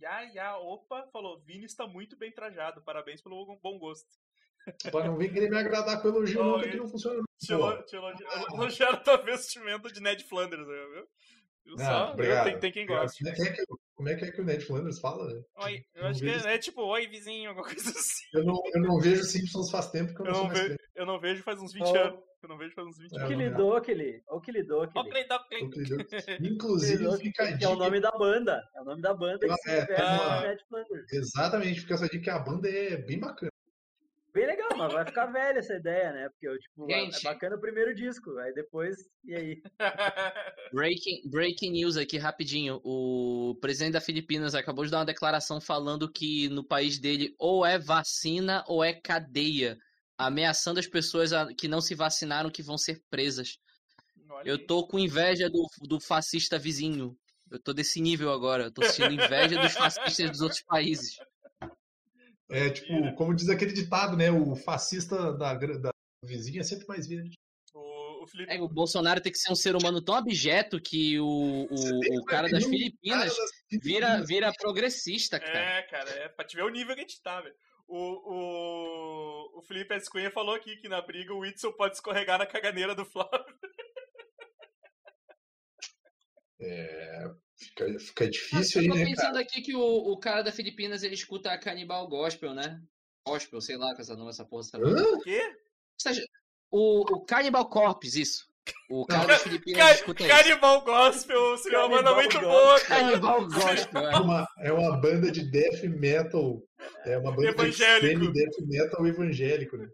Ya, ya, opa, falou: Vini está muito bem trajado, parabéns pelo bom gosto. Pra não vir querer me agradar com elogio, Ô, não, que aqui não funciona. Te elogi- elogiaram tua vestimenta de Ned Flanders, né, viu? Viu Ah, só? obrigado. Tem, tem quem gosta. Como é, que é que, como é que é que o Ned Flanders fala? né? Oi, eu Não acho que vejo- é, é tipo, oi, vizinho, alguma coisa assim. Eu não, eu não vejo Simpsons faz tempo que eu Eu não sou não, mais ve- criança. eu não vejo faz uns 20 Ó. anos. Eu não vejo faz uns 20 É, O anos. que não. lidou aquele. O que lidou aquele. O. Inclusive, fica a Que é o dica. nome da banda. É o nome da banda que se É, ah. ao Ned Flanders. Exatamente, fica essa dica que a banda é bem bacana. Bem legal, mas vai ficar velha essa ideia, né? Porque eu, tipo, é Gente. bacana o primeiro disco, aí depois, e aí? Breaking, breaking news aqui rapidinho. O presidente da Filipinas acabou de dar uma declaração falando que no país dele ou é vacina ou é cadeia, ameaçando as pessoas que não se vacinaram que vão ser presas. Olha Eu tô com inveja do, do fascista vizinho. Eu tô desse nível agora. Eu tô sentindo inveja dos fascistas dos outros países. É tipo, como diz aquele ditado, né? O fascista da, da vizinha é sempre mais verde. O, o Felipe. É, o Bolsonaro tem que ser um ser humano tão abjeto que o, o, o cara das Filipinas vira, vira progressista, cara. É, cara, é pra te ver o nível que a gente tá, velho. O, o, o Felipe S. Cunha falou aqui que na briga o Whitson pode escorregar na caganeira do Flávio. É, fica, fica difícil eu aí, tô né, pensando cara? aqui que o, o cara da Filipinas ele escuta a Canibal Gospel, né? Gospel, sei lá, com essa nome, essa porra. Essa... O quê? O, o Cannibal Corpse, isso. O cara das Filipinas Ca- escuta isso. Canibal Gospel seria uma banda muito Gospel. boa, cara. Cannibal Gospel, É é. uma, é uma banda de death metal. É uma banda Evangélico. de death metal evangélico, né?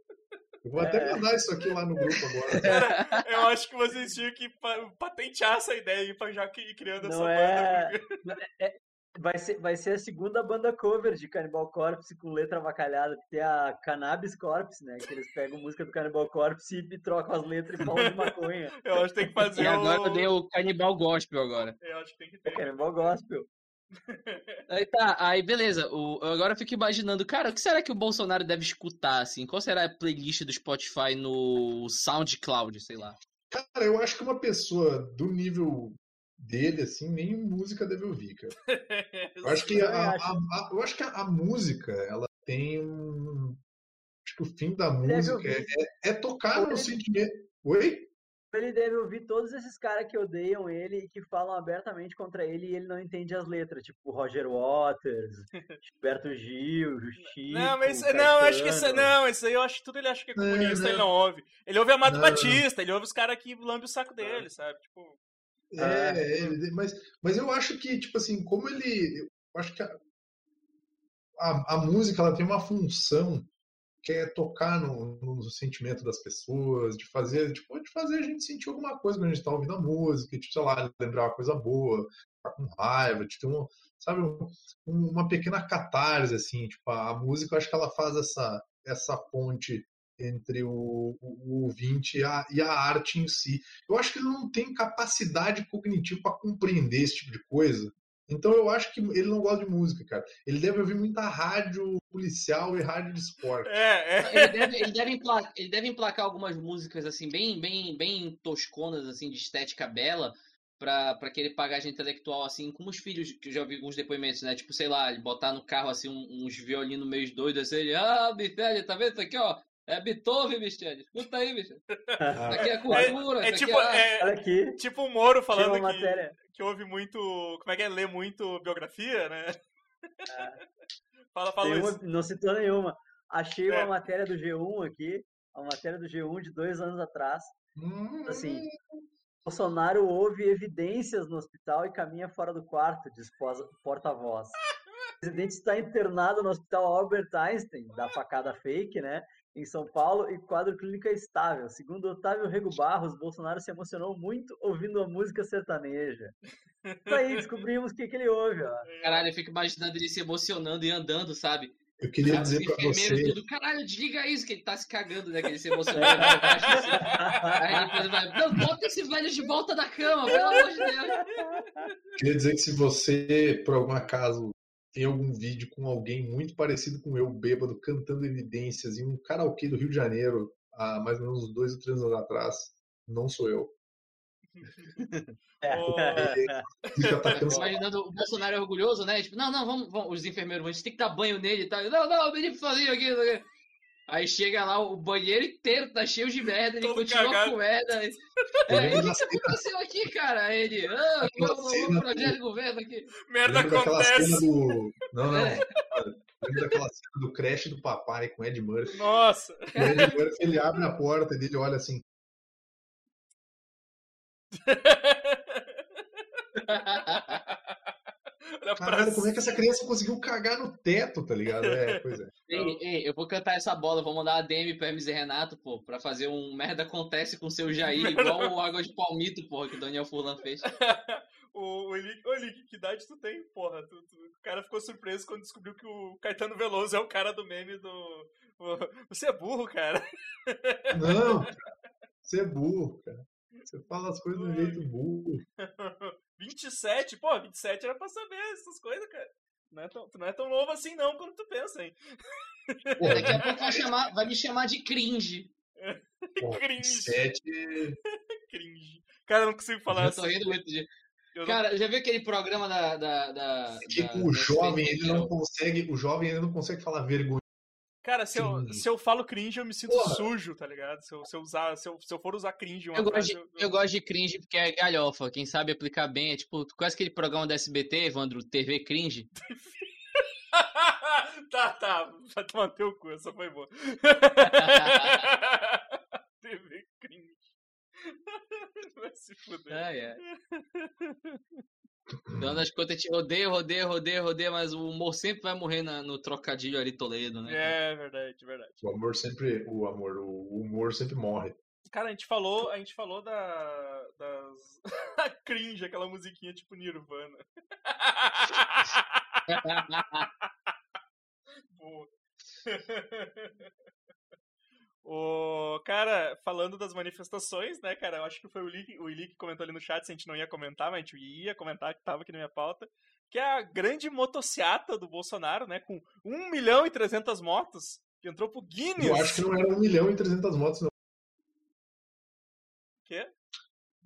Eu vou até É. mandar isso aqui lá no grupo agora. Eu acho que vocês tinham que pa- patentear essa ideia aí pra já ir criando essa Não banda. é... Vai ser, vai ser a segunda banda cover de Cannibal Corpse com letra avacalhada, que tem a Cannabis Corpse, né? Que eles pegam música do Cannibal Corpse e trocam as letras e falam de maconha. Eu acho que tem que fazer E agora o... eu dei o Cannibal Gospel agora. Eu acho que tem que É ter. Cannibal Gospel. Aí tá, aí beleza. O, eu agora fico imaginando, cara, o que será que o Bolsonaro deve escutar, assim? Qual será a playlist do Spotify no SoundCloud, sei lá? Cara, eu acho que uma pessoa do nível dele, assim, nem música deve ouvir, cara. Eu acho que a, a- a- eu acho que a, a música, ela tem um. Acho que o fim da música ouvir. é, é tocar no sentimento. Oi? Ele deve ouvir todos esses caras que odeiam ele e que falam abertamente contra ele e ele não entende as letras, tipo Roger Waters, Gilberto Gil, Chico, Não, mas isso- não, acho que isso, não, isso aí eu acho que tudo ele acha que é comunista, não. ele não ouve. Ele ouve Amado Não. Batista, ele ouve os caras que lambem o saco dele, sabe? Tipo, Ah. É, ele- mas, mas eu acho que, tipo assim, como ele. Eu acho que a, a, a música ela tem uma função que é tocar no, no sentimento das pessoas, de fazer, tipo, de fazer a gente sentir alguma coisa quando a gente tá ouvindo a música, tipo, sei lá, lembrar uma coisa boa, ficar com raiva, ter um, sabe, um- uma pequena catarse, assim, tipo, a, a música eu acho que ela faz essa, essa ponte entre o, o, o ouvinte e a, e a arte em si. Eu acho que ele não tem capacidade cognitiva para compreender esse tipo de coisa, Então eu acho que ele não gosta de música, cara. Ele deve ouvir muita rádio policial e rádio de esporte. É, é. Ele deve, ele, deve emplacar, ele deve emplacar algumas músicas assim, bem, bem, bem tosconas, assim, de estética bela, pra, pra querer bagagem intelectual, assim, como os filhos, que eu já ouvi alguns depoimentos, né? Tipo, sei lá, ele botar no carro assim um- uns violinos meio doidos, assim, ele, ah, Michele, tá vendo isso aqui, ó? É Beethoven, Michele. Escuta aí, Michele. Aqui é cultura, É isso tipo, é... é, Olha aqui, tipo o Moro falando uma que, matéria. que ouve muito. Como é que é? Lê muito biografia, né? Fala, fala Tem isso. uma, não citou nenhuma. Achei É. uma matéria do G1 aqui, uma matéria do G1 de dois anos atrás. Hum, Assim, Bolsonaro ouve evidências no hospital e caminha fora do quarto, diz porta-voz. O presidente está internado no hospital Albert Einstein, da facada fake, né? Em São Paulo, e quadro clínica estável. Segundo Otávio Rego Barros, Bolsonaro se emocionou muito ouvindo a música sertaneja. Isso aí, descobrimos o que, que ele ouve, ó. Caralho, eu fico imaginando ele se emocionando e andando, sabe? eu queria dizer pra você, tudo, caralho, desliga isso, que ele tá se cagando, né? Que ele se emocionou. assim. Aí depois vai, não, bota esse velho de volta da cama, pelo amor de Deus. queria dizer que se você, por algum acaso, tem algum vídeo com alguém muito parecido com eu, bêbado, cantando evidências em um karaokê do Rio de Janeiro, há mais ou menos uns dois ou três anos atrás, não sou eu. Ô, Fica Tô atacando imaginando o Bolsonaro é orgulhoso, né? Tipo, não, não, vamos, vamos os enfermeiros, a gente tem que dar banho nele e tal. Não, não, eu pedi sozinho aqui. Aí chega lá, o banheiro inteiro tá cheio de merda, ele Todo continua cagado. com merda. Eu É, o que que aconteceu aqui, cara? Aí ele, ah, Aquela eu não vou cena projeto de governo aqui. Merda acontece. do. Não, não. É. Eu lembro daquela cena do Crash do Papai com Ed Murphy. Nossa. O Ed Murphy ele abre a porta e ele olha assim. Olha pra Caralho, como é que essa criança conseguiu cagar no teto, tá ligado? É, pois é. Ei, ei, eu vou cantar essa bola, vou mandar a DM pro MZ Renato, pô, pra fazer um merda acontece com o seu Jair, Merda igual o Água de Palmito, porra, que o Daniel Furlan fez. o, o Elick, Elick, que idade tu tem, porra? Tu- tu- o cara ficou surpreso quando descobriu que o Caetano Veloso é o cara do meme do. o- você é burro, cara. Não, cara. Você é burro, cara. Você fala as coisas de um jeito burro. 27, pô, 27 era pra saber essas coisas, cara. Não é tão, tu não é tão novo assim, não, quando tu pensa, hein? Porra, Daqui a pouco vai, chamar, vai me chamar de cringe. porra, cringe. 27. Cringe. Cara, eu não consigo falar Eu tô assim. rindo muito de. Eu não- Cara, já viu aquele programa da. da, da, É que da- o jovem, ele não consegue. O jovem ele não consegue falar vergonha. Cara, se eu, se eu falo cringe, eu me sinto Porra. sujo, tá ligado? Se eu, se eu usar, se eu, se eu for usar cringe uma Eu gosto, de, eu- eu gosto de cringe porque é galhofa. Quem sabe aplicar bem é tipo, tu conhece aquele programa da SBT, Evandro, TV Cringe? tá, tá. Vai tomar teu cu, essa foi boa. TV cringe. Vai se fuder. Ah, é. Então, das contas, a gente rodeia, rodeia, rodeia, rodeia, mas o humor sempre vai morrer na- no trocadilho ali Toledo, né? É, verdade, verdade. O amor sempre. O amor, o humor sempre morre. Cara, a gente falou, a gente falou da das a cringe, aquela musiquinha tipo Nirvana. Boa. O cara, falando das manifestações, né, cara, eu acho que foi o Lee, o Eli que comentou ali no chat se a gente não ia comentar, mas a gente ia comentar que tava aqui na minha pauta, que é a grande motociata do Bolsonaro, né, com 1 milhão e 300 motos, que entrou pro Guinness. Eu acho que não era 1 milhão e 300 motos, não. Quê?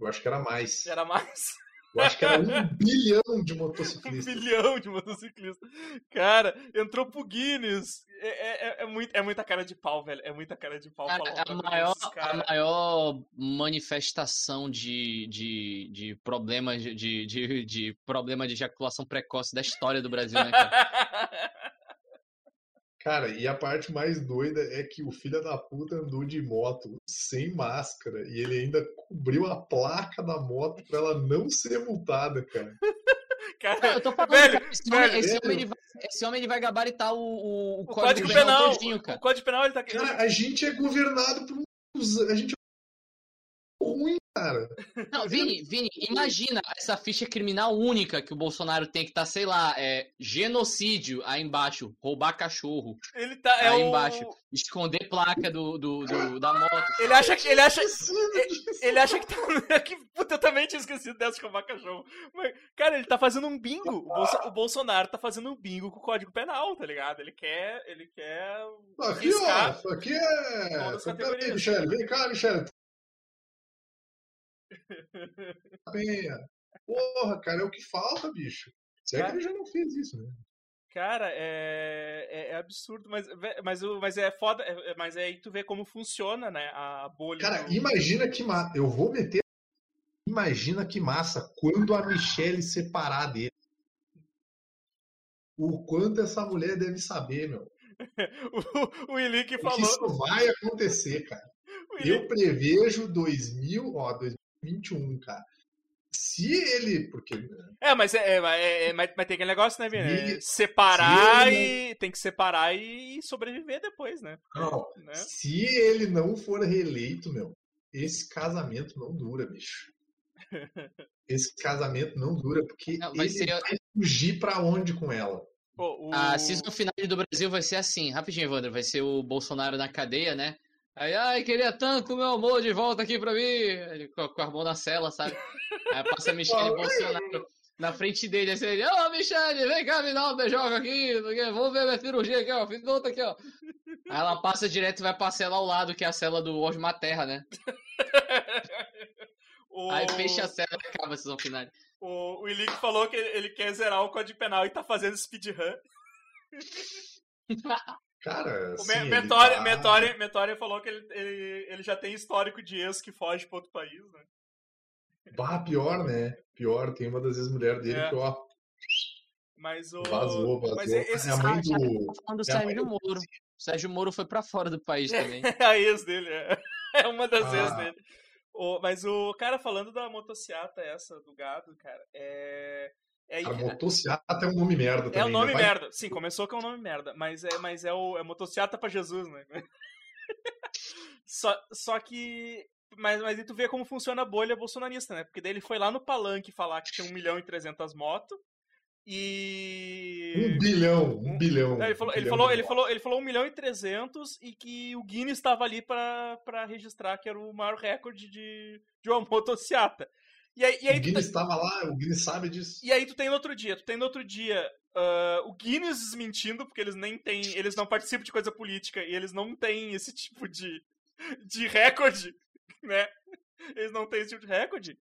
Eu acho que era mais. Era mais. Eu acho que era um bilhão de Um motociclistas. bilhão de motociclistas. Cara, entrou pro Guinness. É, é- é- é muito, é muita cara de pau, velho. É muita cara de pau. Cara, falar um a maior, a cara. maior manifestação de, de, de problemas de, de, de, de problema de ejaculação precoce da história do Brasil, né, cara? Cara, e a parte mais doida é que o filho da puta andou de moto sem máscara e ele ainda cobriu a placa da moto pra ela não ser multada, cara. Não, Cara, eu tô falando, velho, cara, esse, homem, velho. esse, homem, ele vai, esse homem ele vai gabaritar o, o, o o código, Código penal, Penal. todinho, cara. O Código Penal, ele tá Cara, a gente é governado por uns. A gente é cara. Não, Vini, Vini, imagina essa ficha criminal única que o Bolsonaro tem que estar, sei lá, é genocídio aí embaixo, roubar cachorro Ele tá. É aí o... embaixo, esconder placa do, do, do- da moto. Ele acha que. Ele acha, Esquecido ele acha que tá. que, puta, eu também tinha esquecido dessa de roubar cachorro. Mas, cara, ele tá fazendo um bingo. O, Bolso- o Bolsonaro tá fazendo um bingo com o Código Penal, tá ligado? Ele quer. Ele quer. Aqui, riscar ó, isso aqui é. Peraí. Michele, vem cá, Michele. Penha. Porra, cara, é o que falta, bicho. Se é que ele já não fez isso, né? Cara, é, é, é absurdo, mas, mas, mas é foda, é- é- mas é aí tu vê como funciona, né, a bolha. Cara, do- imagina que massa. Eu vou meter. Imagina que massa quando a Michelle separar dele. O quanto essa mulher deve saber, meu. o, o Ilick falou. isso vai acontecer, cara. Eu prevejo 2000, ó, 2021, cara. Se ele. Porque É, mas, é, é, é- mas, mas tem aquele negócio, né, Vini? É Se- Separar se e. Tem que separar e sobreviver depois, né? Não, Né? se ele não for reeleito, meu, esse casamento não dura, bicho. Esse casamento não dura, porque Não, vai ele ser- vai fugir pra onde com ela? Pô, o... A season final do Brasil vai ser assim, rapidinho, Evandro, vai ser o Bolsonaro na cadeia, né? Aí, ai, queria tanto meu amor de volta aqui pra mim. Ele com, com a mão na cela, sabe? Aí passa a Michelle Bolsonaro na frente dele, assim, ele, ô Michelle, vem cá me dar um beijoca aqui, vamos ver minha cirurgia aqui, ó, fiz outra aqui, ó. Aí ela passa direto e vai pra cela ao lado, que é a cela do Osmar Terra, né? o... Aí fecha a cela e acaba a season final. O, o Ilick falou que ele, ele quer zerar o Código Penal e tá fazendo speedrun. Cara, O assim, Me- ele Metória, tá- Metória, Metória falou que ele, ele, ele já tem histórico de ex que foge pra outro país, né? Bah, pior, né? Pior, tem uma das ex-mulheres dele É. que, ó, Mas o. vazou, vazou. Mas esses é a mãe do. Tá falando do Sérgio Moro. O Sérgio Moro foi pra fora do país também. É a ex dele, é. É uma das Ah. ex dele. O, mas o cara falando da motociata essa, do gado, cara, é. É, A motociata é um nome merda também. é o nome né? Merda. Sim, começou com um nome merda. Mas é, mas é o é motociata pra Jesus, né? só, só que. Mas, mas aí tu vê como funciona a bolha bolsonarista, né? Porque daí ele foi lá no palanque falar que tinha 1 milhão e 300 motos. E. Um bilhão, um Um- bilhão. Ele, falou, um ele, bilhão falou, ele, falou, ele falou 1 milhão e 300 e que o Guinness estava ali pra pra registrar que era o maior recorde de, de uma motociata. E aí, e aí O Guinness estava lá, o Guinness sabe disso. e aí tu tem no outro dia, tu tem no outro dia ah, o Guinness desmentindo, porque eles nem têm. Eles não participam de coisa política e eles não têm esse tipo de, de recorde, né? Eles não têm esse tipo de recorde.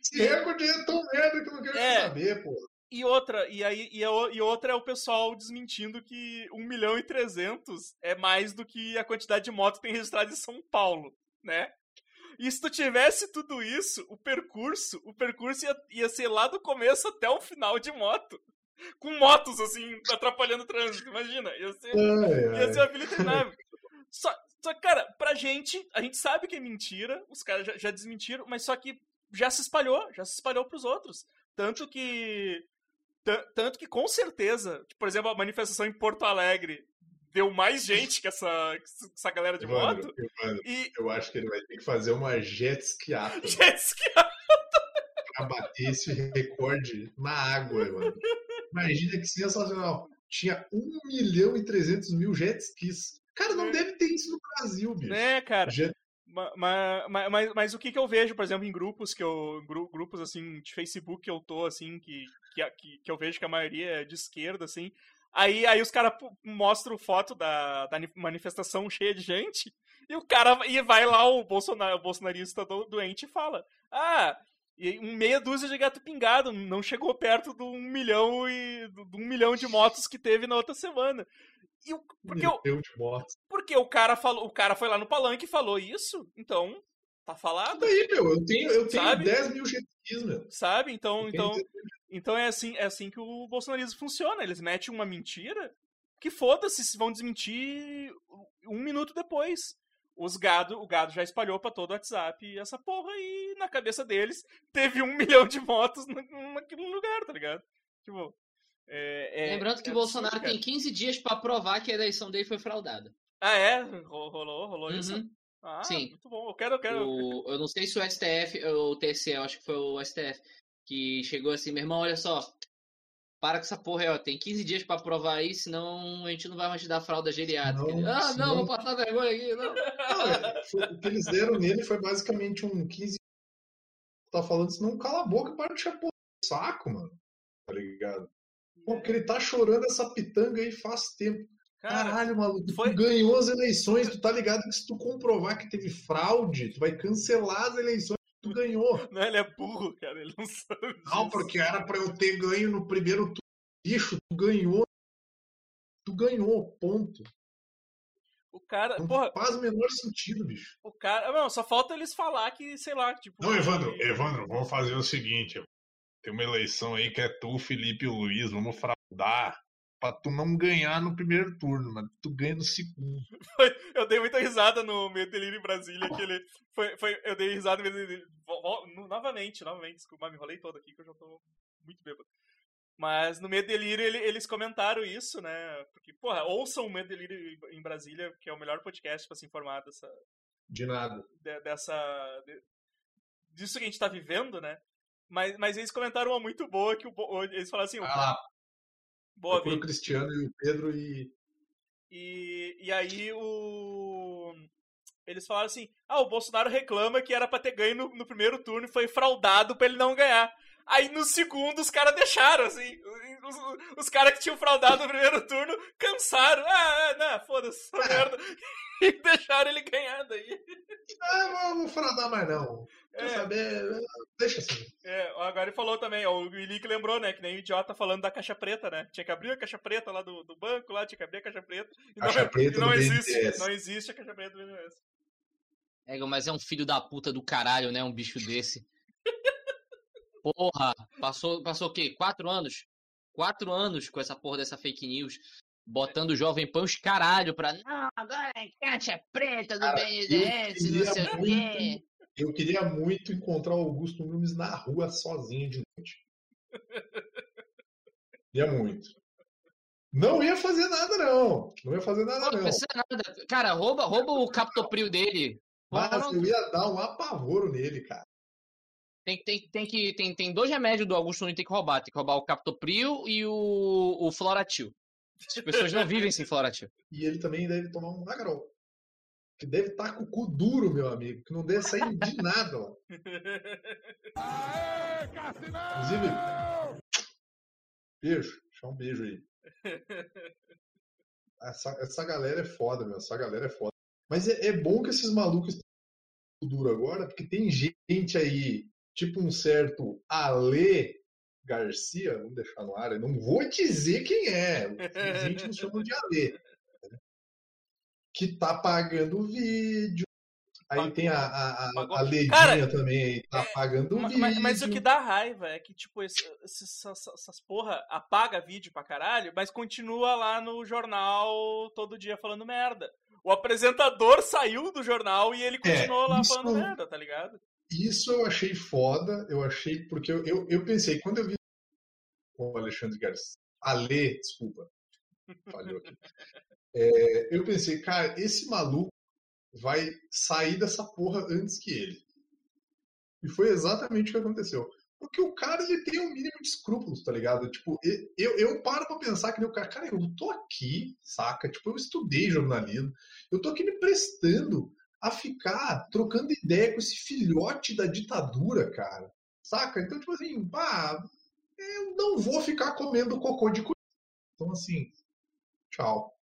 Esse recorde é tão merda que eu não quero É. saber, pô. E outra, e aí e, o- e outra é o pessoal desmentindo que 1 milhão e 300 é mais do que a quantidade de moto que tem registrado em São Paulo, né? E se tu tivesse tudo isso, o percurso, o percurso ia, ia ser lá do começo até o final de moto. Com motos, assim, atrapalhando o trânsito, imagina. Ia ser, Ai, ia ser uma interminável. Só, só, cara, pra gente, a gente sabe que é mentira, os caras já, já desmentiram, mas só que já se espalhou, já se espalhou pros outros. Tanto que. tan- Tanto que com certeza, por exemplo, a manifestação em Porto Alegre deu mais gente que essa, que essa galera de Evandro, moto. Evandro, E. eu acho que ele vai ter que fazer uma jet skiata jet ski- pra bater esse recorde na água, mano. Imagina que sensacional. Tinha 1 milhão e 300 mil jet skis. Cara, não É. deve ter isso no Brasil, bicho. Né, cara? Jet- Mas, mas, mas, mas o que, que eu vejo, por exemplo, em grupos que eu. gru- Grupos assim, de Facebook que eu tô, assim, que, que, que eu vejo que a maioria é de esquerda, assim. Aí, aí os caras mostram foto da, da ni- manifestação cheia de gente, e o cara e vai lá, o, Bolsonar, o bolsonarista do- doente, e fala: Ah, e meia dúzia de gato pingado, não chegou perto do um milhão e. do, um milhão de motos que teve na outra semana. E o, porque motos. porque o cara falou, o cara foi lá no palanque e falou isso, então tá falado, Daí, meu, eu tenho, eu tenho Sabe? 10 mil skis, meu. sabe? Então, Eu então, então é assim, é assim que o bolsonarismo funciona. Eles metem uma mentira que foda-se se vão desmentir um minuto depois. Os gado, o gado já espalhou pra todo o WhatsApp essa porra e na cabeça deles teve um milhão de motos na- naquele lugar, tá ligado? Tipo, é, é- Lembrando que é o Bolsonaro tem 15 dias pra provar que a eleição dele foi fraudada. Ah, é? Ro- Rolou, rolou isso? Uhum. Ah, Sim. muito bom. Eu quero, eu quero. O, eu não sei se o STF ou o TSE, eu acho que foi o STF, que chegou assim, meu irmão, olha só, para com essa porra aí, ó, tem 15 dias pra provar aí, senão a gente não vai mais te dar fralda geriátrica. Não, Ele, ah, não, vou passar vergonha aqui, não. Não, é, o que eles deram nele foi basicamente um 15. Tá falando, senão cala a boca e para de chapar o saco, mano. Tá ligado? Pô, porque ele tá chorando essa pitanga aí faz tempo. Cara, Caralho, maluco, foi- tu ganhou as eleições, tu tá ligado que se tu comprovar que teve fraude, tu vai cancelar as eleições tu ganhou. não, ele é burro, cara. Ele não sabe. Não, disso. porque era pra eu ter ganho no primeiro turno. Bicho, tu ganhou. Tu ganhou, ponto. O cara. Não Porra, faz o menor sentido, bicho. o cara. Não, só falta eles falar que, sei lá, tipo. Não, Evandro, Evandro, vamos fazer o seguinte. Tem uma eleição aí que é tu, Felipe e o Luiz, vamos fraudar pra tu não ganhar no primeiro turno, mano. Tu ganha no segundo. Eu dei muita risada no delírio em Brasília, que ele. Foi, foi, eu dei risada no delírio. No- Novamente, novamente, desculpa, me enrolei todo aqui que eu já tô muito bêbado. Mas no delírio ele- eles comentaram isso, né? Porque, porra, ouçam o delírio em Brasília, que é o melhor podcast pra se informar dessa, De nada. de- dessa. de- disso que a gente tá vivendo, né? Mas, mas eles comentaram uma muito boa que o, eles falaram assim, o- Ah lá, boa, procura o. Cristiano e o Pedro e. E, e aí o. Eles falaram assim: ah, o Bolsonaro reclama que era pra ter ganho no, no primeiro turno e foi fraudado pra ele não ganhar. Aí no segundo os caras deixaram, assim. Os, os- os caras que tinham fraudado no primeiro turno cansaram. Ah, é, não, foda-se, merda. E deixaram ele ganhar daí. Ah, não vou fraudar mais não. Quer É, saber? Deixa assim. é, agora ele falou também, ó, o Willick lembrou, né? Que nem o idiota falando da caixa preta, né? Tinha que abrir a caixa preta lá do, do banco, lá, tinha que abrir a caixa preta. E Caixa não, preta e não existe. BNDES. Não existe a caixa preta do BNDES. É, mas é um filho da puta do caralho, né? Um bicho desse. Porra, passou, passou o quê? Quatro anos? Quatro anos com essa porra dessa fake news. Botando o Jovem Pan os caralho pra. Não, agora é preta do Cara, BNDES, não sei o quê. Eu queria muito encontrar o Augusto Nunes na rua sozinho de noite. Queria muito. Não ia fazer nada, não. Não ia fazer nada, Não não. precisa nada. Cara, rouba, rouba o captopril dele. Mas eu ia dar um apavoro nele, cara. Tem, tem, tem, que, tem, tem dois remédios do Augusto Nunes que tem que roubar. Tem que roubar o captopril e o, o floratil. As pessoas não vivem sem floratil. E ele também deve tomar um Nagarol. Que deve estar com o cu duro, meu amigo. Que não deve sair de nada lá. Inclusive, beijo. Deixa um beijo aí. Essa, essa galera é foda, meu. Essa galera é foda. Mas é, é bom que esses malucos estão com o duro agora, porque tem gente aí, tipo um certo Ale Garcia, vamos deixar no ar, eu não vou dizer quem é. Os íntimos chamam de Ale. né? Que tá pagando vídeo. Aí tem a, a, a, a Ledinha Cara, também aí, tá é, pagando Ma- vídeo. Mas, mas o que dá raiva é que, tipo, esse- esses- essas, porra apaga vídeo pra caralho, mas continua lá no jornal todo dia falando merda. O apresentador saiu do jornal e ele continuou lá É, isso- falando merda, tá ligado? Isso eu achei foda, eu achei, porque eu, eu, eu pensei, quando eu vi o Alexandre Garcia, Ale, desculpa, falhou aqui. É, eu pensei, cara, esse maluco vai sair dessa porra antes que ele. E foi exatamente o que aconteceu. Porque o cara, ele tem um mínimo de escrúpulos, tá ligado? Tipo, eu, eu paro pra pensar que o cara, cara, eu tô aqui, saca? Tipo, eu estudei jornalismo, eu tô aqui me prestando a ficar trocando ideia com esse filhote da ditadura, cara. Saca? Então, tipo assim, pá, eu não vou ficar comendo cocô de cu. Então, assim, tchau.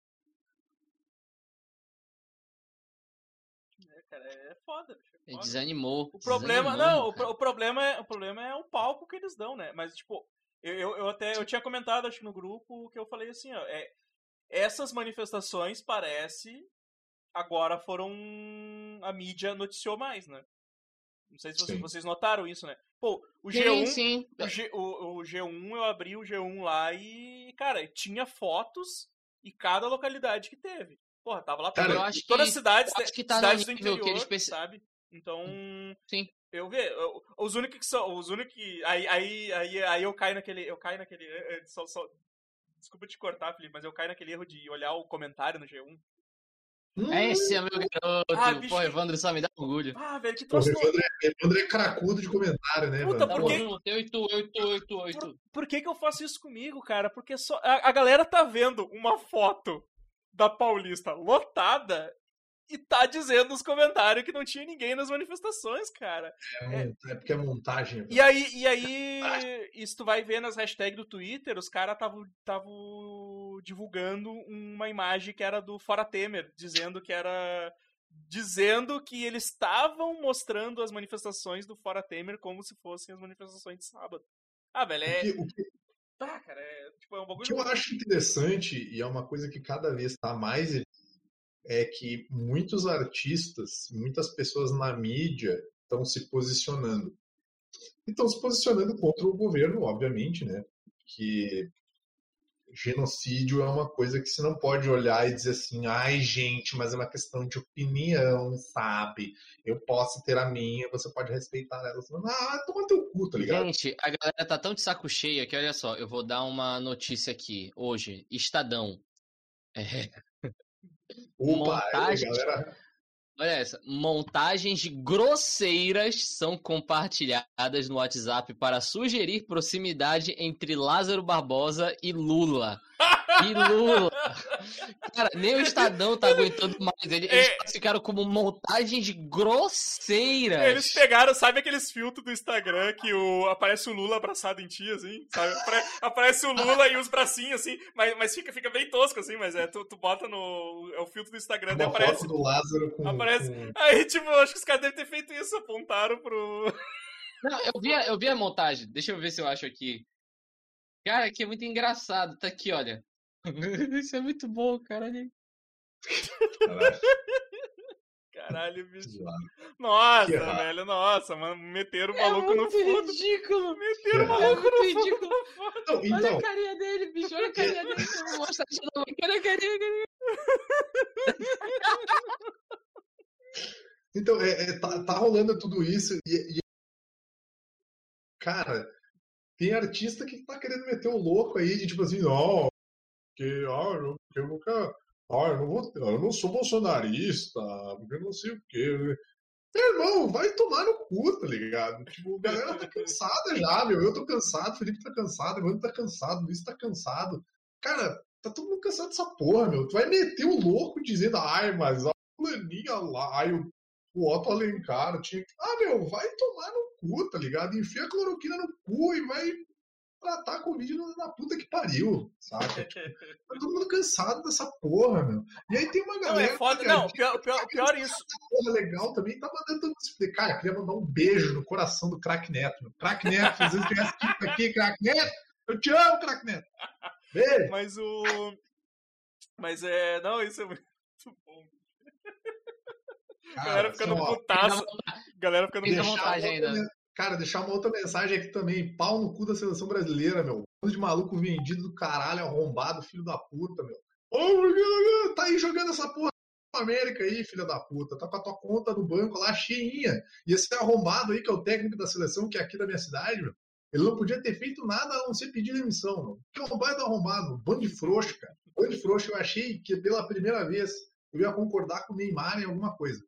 É, cara, é foda. bicho, é foda. desanimou. O problema, desanimou, não, cara. pro- o problema é, o problema é o palco que eles dão, né? Mas, tipo, eu, eu, eu até, eu tinha comentado, acho que no grupo, que eu falei assim, ó, é, essas manifestações, parece, agora foram, a mídia noticiou mais, né? Não sei se vocês, Sim. vocês notaram isso, né? Pô, o Sim, G1, sim. o, G, o, o G1, eu abri o G1 lá e, cara, tinha fotos e cada localidade que teve. Porra, tava lá Cara, toda- eu acho todas que- as cidades, acho que tá no cidades do nível que interior, eles perce- sabe? Então, Sim. eu eu- os únicos que são, os únicos que aí aí aí, aí eu caio naquele, eu caio naquele, eh, eh, só, só- desculpa te cortar, Felipe, mas eu caio naquele erro de olhar o comentário no G1. Hum, É esse é meu garoto. Ah, bicho. Pô, Evandro só me dá orgulho. Ah, velho, que o troço. Evandro é, Evandro é cracudo de comentário, né, Puta, mano? por Pô, quê? Tamo junto, eu e tu, eu e tu, eu e tu, eu e tu. Por que, que eu faço isso comigo, cara? Porque só a, a galera tá vendo uma foto da Paulista lotada e tá dizendo nos comentários que não tinha ninguém nas manifestações, cara. É, mon- é porque é montagem. E aí, e aí, isso tu vai ver nas hashtags do Twitter, os caras estavam divulgando uma imagem que era do Fora Temer, dizendo que era. Dizendo que eles estavam mostrando as manifestações do Fora Temer como se fossem as manifestações de sábado. Ah, velho, O é. que- o que- Tá, cara, é, tipo, é um O que bagulho. eu acho interessante, e é uma coisa que cada vez está mais, é que muitos artistas, muitas pessoas na mídia estão se posicionando. Estão se posicionando contra o governo, obviamente, né? Que genocídio é uma coisa que você não pode olhar e dizer assim, ai gente, mas é uma questão de opinião, sabe? Eu posso ter a minha, você pode respeitar ela. Ah, toma teu cu, tá ligado? Gente, a galera tá tão de saco cheio que, olha só, eu vou dar uma notícia aqui. Hoje, Estadão. É, Opa, é, montagem- galera. olha essa. Montagens grosseiras são compartilhadas no WhatsApp para sugerir proximidade entre Lázaro Barbosa e Lula. E Lula. Cara, nem o Estadão tá aguentando mais. Ele- Eles É. classificaram como montagens grosseiras. Eles pegaram, sabe aqueles filtros do Instagram que o, aparece o Lula abraçado em ti, assim? Sabe? Apare- aparece o Lula e os bracinhos, assim, mas, mas fica, fica bem tosco, assim, mas é, tu, tu bota no. É o filtro do Instagram e Uma aparece. foto do Lázaro com, aparece- com- Aí, tipo, eu acho que os caras devem ter feito isso, apontaram pro. Não, eu vi, a- eu vi a montagem. Deixa eu ver se eu acho aqui. Cara, que é muito engraçado. Tá aqui, olha. Isso é muito bom, caralho. Caralho, Caralho, bicho. Nossa, velho, nossa, mano, meteram o É maluco no muito fundo. ridículo. Meteram o É maluco no ridículo. fundo. Não, Olha então, a carinha dele, bicho. Olha a carinha dele. Vou mostrar de novo. Olha a carinha, carinha. então é, é, tá, tá rolando tudo isso e, e- cara, tem artista que tá querendo meter o louco aí de tipo assim, não, que ah, eu, eu nunca, ah, eu não vou, eu não sou bolsonarista, porque eu não sei o quê. Meu irmão, vai tomar no cu, tá ligado? Tipo, a galera tá cansada já, meu. Eu tô cansado, o Felipe tá cansado, o Evandro tá cansado, o Luiz tá cansado. Cara, tá todo mundo cansado dessa porra, meu. Tu vai meter o louco dizendo, ai, mas a fulaninha lá, ai, o, o Otto Alencar tinha. Ah, meu, vai tomar no cu, tá ligado? Enfia a cloroquina no cu e vai tratar a Covid na, na puta que pariu, saca? Tipo, tá todo mundo cansado dessa porra, meu. E aí tem uma Não, galera. é foda. cara, Não, que pior, pior, pior isso. porra legal também, tá mandando todo mundo. Cara, queria mandar um beijo no coração do Crack Neto. meu. Crack Neto, se vocês estiverem assistindo aqui, Crack Neto, eu te amo, Crack Neto. Beijo. Mas o. Mas é. Não, isso é muito bom. Galera ficando assim, ó, putaça. Galera ficando outra ainda. Cara, deixar uma outra mensagem aqui também. Pau no cu da seleção brasileira, meu. Bando de maluco vendido do caralho, arrombado, filho da puta, meu. Ô, tá aí jogando essa porra na América aí, filha da puta. Tá com a tua conta no banco lá cheinha. E esse arrombado aí, que é o técnico da seleção, que é aqui da minha cidade, meu. Ele não podia ter feito nada a não ser pedir demissão, meu. Que arrombado é arrombado. Bando de frouxo, cara. Bando de frouxo. Eu achei que pela primeira vez eu ia concordar com o Neymar em alguma coisa.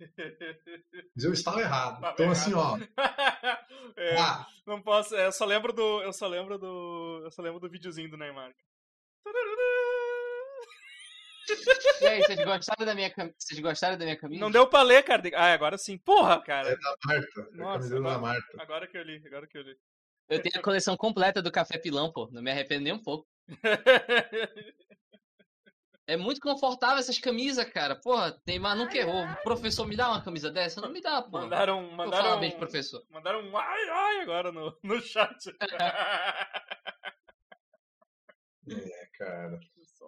Mas eu estava errado. Tava Então, assim, ó. É, Ah, Não posso. é, Eu só lembro do. Eu só lembro do. Eu só lembro do videozinho do Neymar. E aí, vocês gostaram da minha, cam- vocês gostaram da minha camisa? Não deu pra ler, cara. Ah, agora sim. Porra, cara. é da Marta. É a Nossa, camiseta da agora- Marta. Agora que eu li, agora que eu li. Eu tenho a coleção completa do Café Pilão, pô. Não me arrependo nem um pouco. É muito confortável essas camisas, cara. Porra, Neymar nunca errou. O professor me dá uma camisa dessa? Não me dá, pô. mandaram. Vou falar Mandaram. bem de professor. Mandaram um ai ai agora no, no chat. É, cara.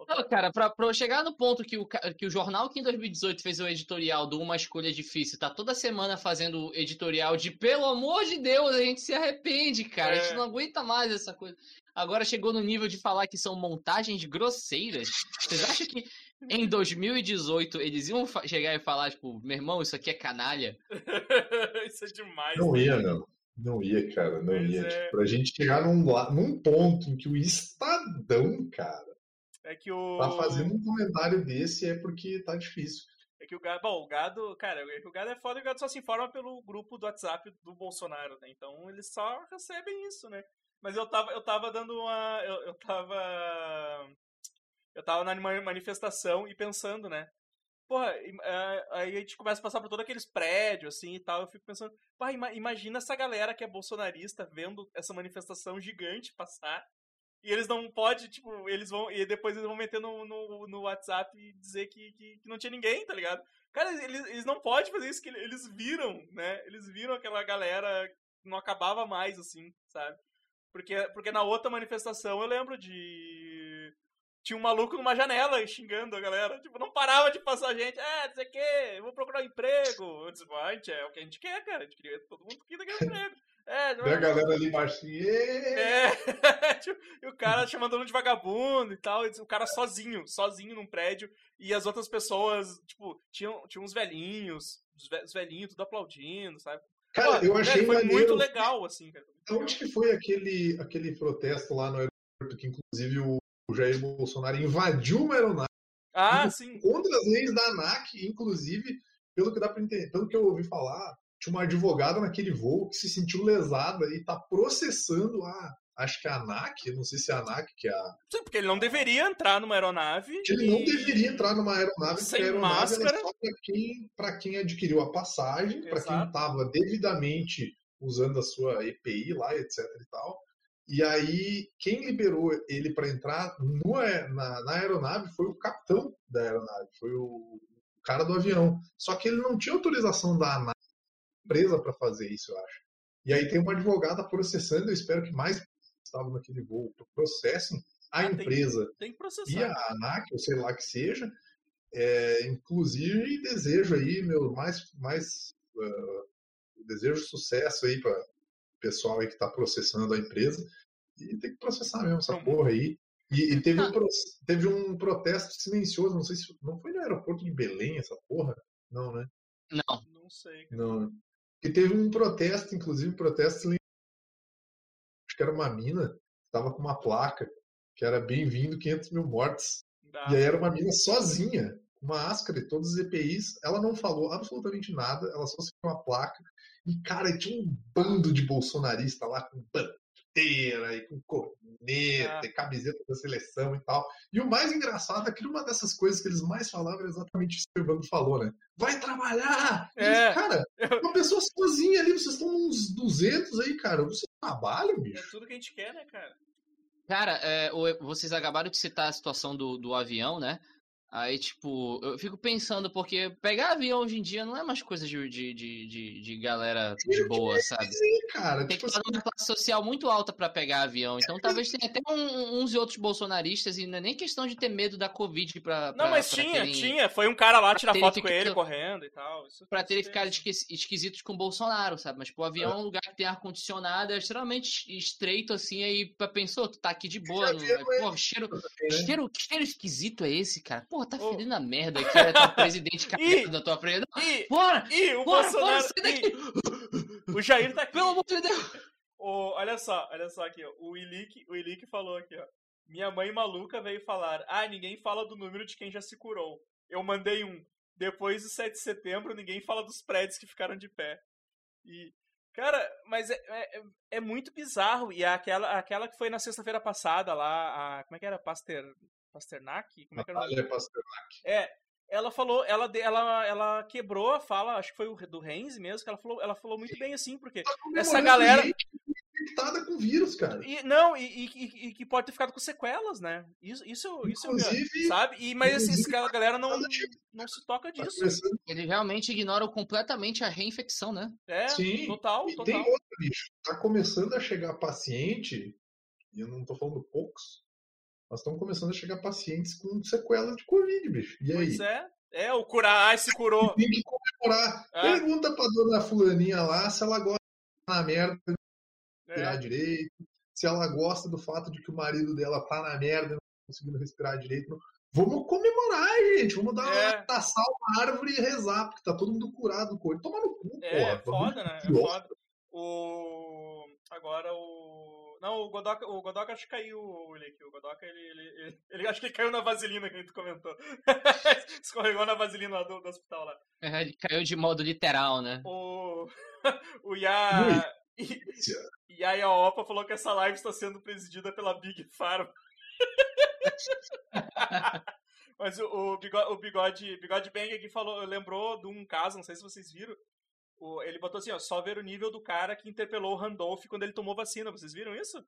Não, cara, pra, pra eu chegar no ponto que o, que o jornal que em 2018 fez o editorial do Uma Escolha Difícil, tá toda semana fazendo editorial de pelo amor de Deus, a gente se arrepende, cara. A É. gente não aguenta mais essa coisa. Agora chegou no nível de falar que são montagens grosseiras. Vocês acham que em 2018 eles iam chegar e falar, tipo, meu irmão, isso aqui é canalha? Isso é demais. Não ia, não. Não ia, cara. Não Pois ia. é. Tipo, pra gente chegar num, num ponto em que o Estadão, cara, É que o. Tá fazendo um comentário desse é porque tá difícil. É que o gado. Bom, o gado. Cara, é que o gado é foda e o gado só se informa pelo grupo do WhatsApp do Bolsonaro, né? Então eles só recebem isso, né? Mas eu tava, eu tava dando uma. Eu, eu tava. Eu tava na ma- manifestação e pensando, né? Porra, é, aí a gente começa a passar por todos aqueles prédios, assim e tal. Eu fico pensando, pá, ima- imagina essa galera que é bolsonarista vendo essa manifestação gigante passar. E eles não podem, tipo, eles vão. E depois eles vão meter no, no, no WhatsApp e dizer que, que, que não tinha ninguém, tá ligado? Cara, eles, eles não podem fazer isso, que eles viram, né? Eles viram aquela galera não acabava mais, assim, sabe? Porque, porque na outra manifestação eu lembro de. Tinha um maluco numa janela xingando a galera. Tipo, não parava de passar gente. É, não sei o quê, vou procurar um emprego. Eu disse, vai, é o que a gente quer, cara. A gente queria todo mundo que quer emprego. É, Vê a galera ali "Ê!" é, tipo, e o cara chamando ele de vagabundo e tal, e o cara sozinho, sozinho num prédio, e as outras pessoas, tipo, tinham, tinham uns velhinhos, os ve- os velhinhos tudo aplaudindo, sabe? Cara, Pô, eu achei foi maneiro. muito legal, assim, cara. Onde que foi aquele, aquele protesto lá no aeroporto que, inclusive, o Jair Bolsonaro invadiu uma aeronave Ah, sim. contra as leis da ANAC, inclusive, pelo que dá para entender, pelo que eu ouvi falar, tinha uma advogada naquele voo que se sentiu lesada e tá processando a, acho que a ANAC, não sei se é a ANAC, que é a. Sim, porque ele não deveria entrar numa aeronave. que ele não e- deveria entrar numa aeronave, Sem porque a aeronave ela máscara. é só para quem, pra quem adquiriu a passagem, para quem estava devidamente usando a sua EPI lá, etc e tal. E aí, quem liberou ele para entrar no na, na aeronave foi o capitão da aeronave, foi o cara do avião. Só que ele não tinha autorização da ANAC, empresa para fazer isso, eu acho. E aí tem uma advogada processando, eu espero que mais estavam naquele voo processem a Ah, tem- empresa Tem que e a ANAC, ou sei lá que seja, é, inclusive desejo aí meu mais mais ah, desejo sucesso aí para o pessoal aí que está processando a empresa e tem que processar mesmo essa Não. porra aí. E, e teve, um, pro- teve um protesto silencioso, não sei se não foi no aeroporto de Belém essa porra, não, né? Não. Não sei. Não. E teve um protesto, inclusive um protesto silencioso. Acho que era uma mina estava com uma placa que era bem-vindo 500 mil mortes. E aí era uma mina sozinha, com uma máscara e todos os EPIs. Ela não falou absolutamente nada, ela só segurou uma placa. E, cara, tinha um bando de bolsonarista lá com bandeira e com corneta Ah. e camiseta da seleção e tal. E o mais engraçado é que uma dessas coisas que eles mais falavam era exatamente isso que o Evandro falou, né? Vai trabalhar! E eles, É. Cara, uma pessoa sozinha ali, vocês estão uns 200 aí, cara. Você trabalha, É bicho? tudo que a gente quer, né, cara? Cara, é, vocês acabaram de citar a situação do, do avião, né? Aí, tipo, eu fico pensando, porque pegar avião hoje em dia não é mais coisa de, de, de, de, de galera de boa, sabe? Sim, cara. Tem Tipo que estar numa classe social muito alta pra pegar avião. Então talvez tenha até um- uns e outros bolsonaristas, e não é nem questão de ter medo da Covid pra. Não, pra- mas pra tinha, terem- tinha. Foi um cara lá tirar foto com ele correndo e tal. Isso Pra terem ficado é- esquisitos com o Bolsonaro, sabe? Mas, pô, o avião é um lugar que tem ar-condicionado, é extremamente estreito, assim, aí pra pensou, tu tá aqui de boa. É- pô, cheiro, cheiro, que cheiro esquisito é esse, cara? Porra, tá Ô. fedendo a merda aqui, olha, tá o presidente careca Ih. da tua frente. Ih, Bora! ih, o Bora, bora, Bolsonaro. sai daqui! ih, o Jair tá aqui. Pelo amor de Deus! Olha só, olha só aqui, ó. O Ilick, o Ilick falou aqui, ó. Minha mãe maluca veio falar: Ah, ninguém fala do número de quem já se curou. Eu mandei um. Depois do 7 de setembro, ninguém fala dos prédios que ficaram de pé. E. Cara, mas é, é, é muito bizarro. E aquela, aquela que foi na sexta-feira passada lá, a. Como é que era? Paster, Pasternak? Como é que era o nome? Natália Pasternak. É, ela falou, ela, de- ela, ela quebrou a fala, acho que foi o do Renzi mesmo, que ela falou, ela falou muito bem assim, porque Tá essa galera. gente infectada com vírus, cara. E, não, e, e- e- e que pode ter ficado com sequelas, né? Isso, isso, isso Inclusive- sabe? E, mas inclusive, essa galera não, não se toca Tá disso. Eles realmente ignoram completamente a reinfecção, né? É, Sim, total, E total. tem outro, bicho. Tá começando a chegar paciente, e eu não tô falando poucos, mas estão começando a chegar pacientes com sequelas de Covid, bicho. E aí? Pois é. É, o curar, ai, se curou. Tem que comemorar. É. Pergunta pra dona fulaninha lá se ela gosta na merda de respirar É, direito, se ela gosta do fato de que o marido dela tá na merda e não tá conseguindo respirar direito. Vamos comemorar, gente. Vamos dar É. uma abraçar uma árvore e rezar, porque tá todo mundo curado do Covid. Toma no cu, é porra. foda, né? É foda. O. Agora o. Não, o Godoka, o Godoka acho que caiu, Ulick. O Godoka, ele, ele, ele, ele acho que ele caiu na vaselina que a gente comentou. Escorregou na vaselina lá do, do hospital lá. É, Ele caiu de modo literal, né? O, o Ya... Yaya Opa falou que essa live está sendo presidida pela Big Pharma. Mas o, o bigode, o bigode, bigode Bang aqui falou, lembrou de um caso, não sei se vocês viram. O- ele botou assim, ó, só ver o nível do cara que interpelou o Randolph quando ele tomou vacina. Vocês viram isso?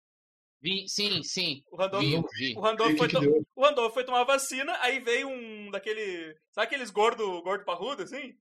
Vi- sim, sim. O Randolph, Vi, vi. o Randolph, foi, to- o Randolph foi tomar vacina, aí veio um daquele. Sabe aqueles gordo, gordo parrudo, assim?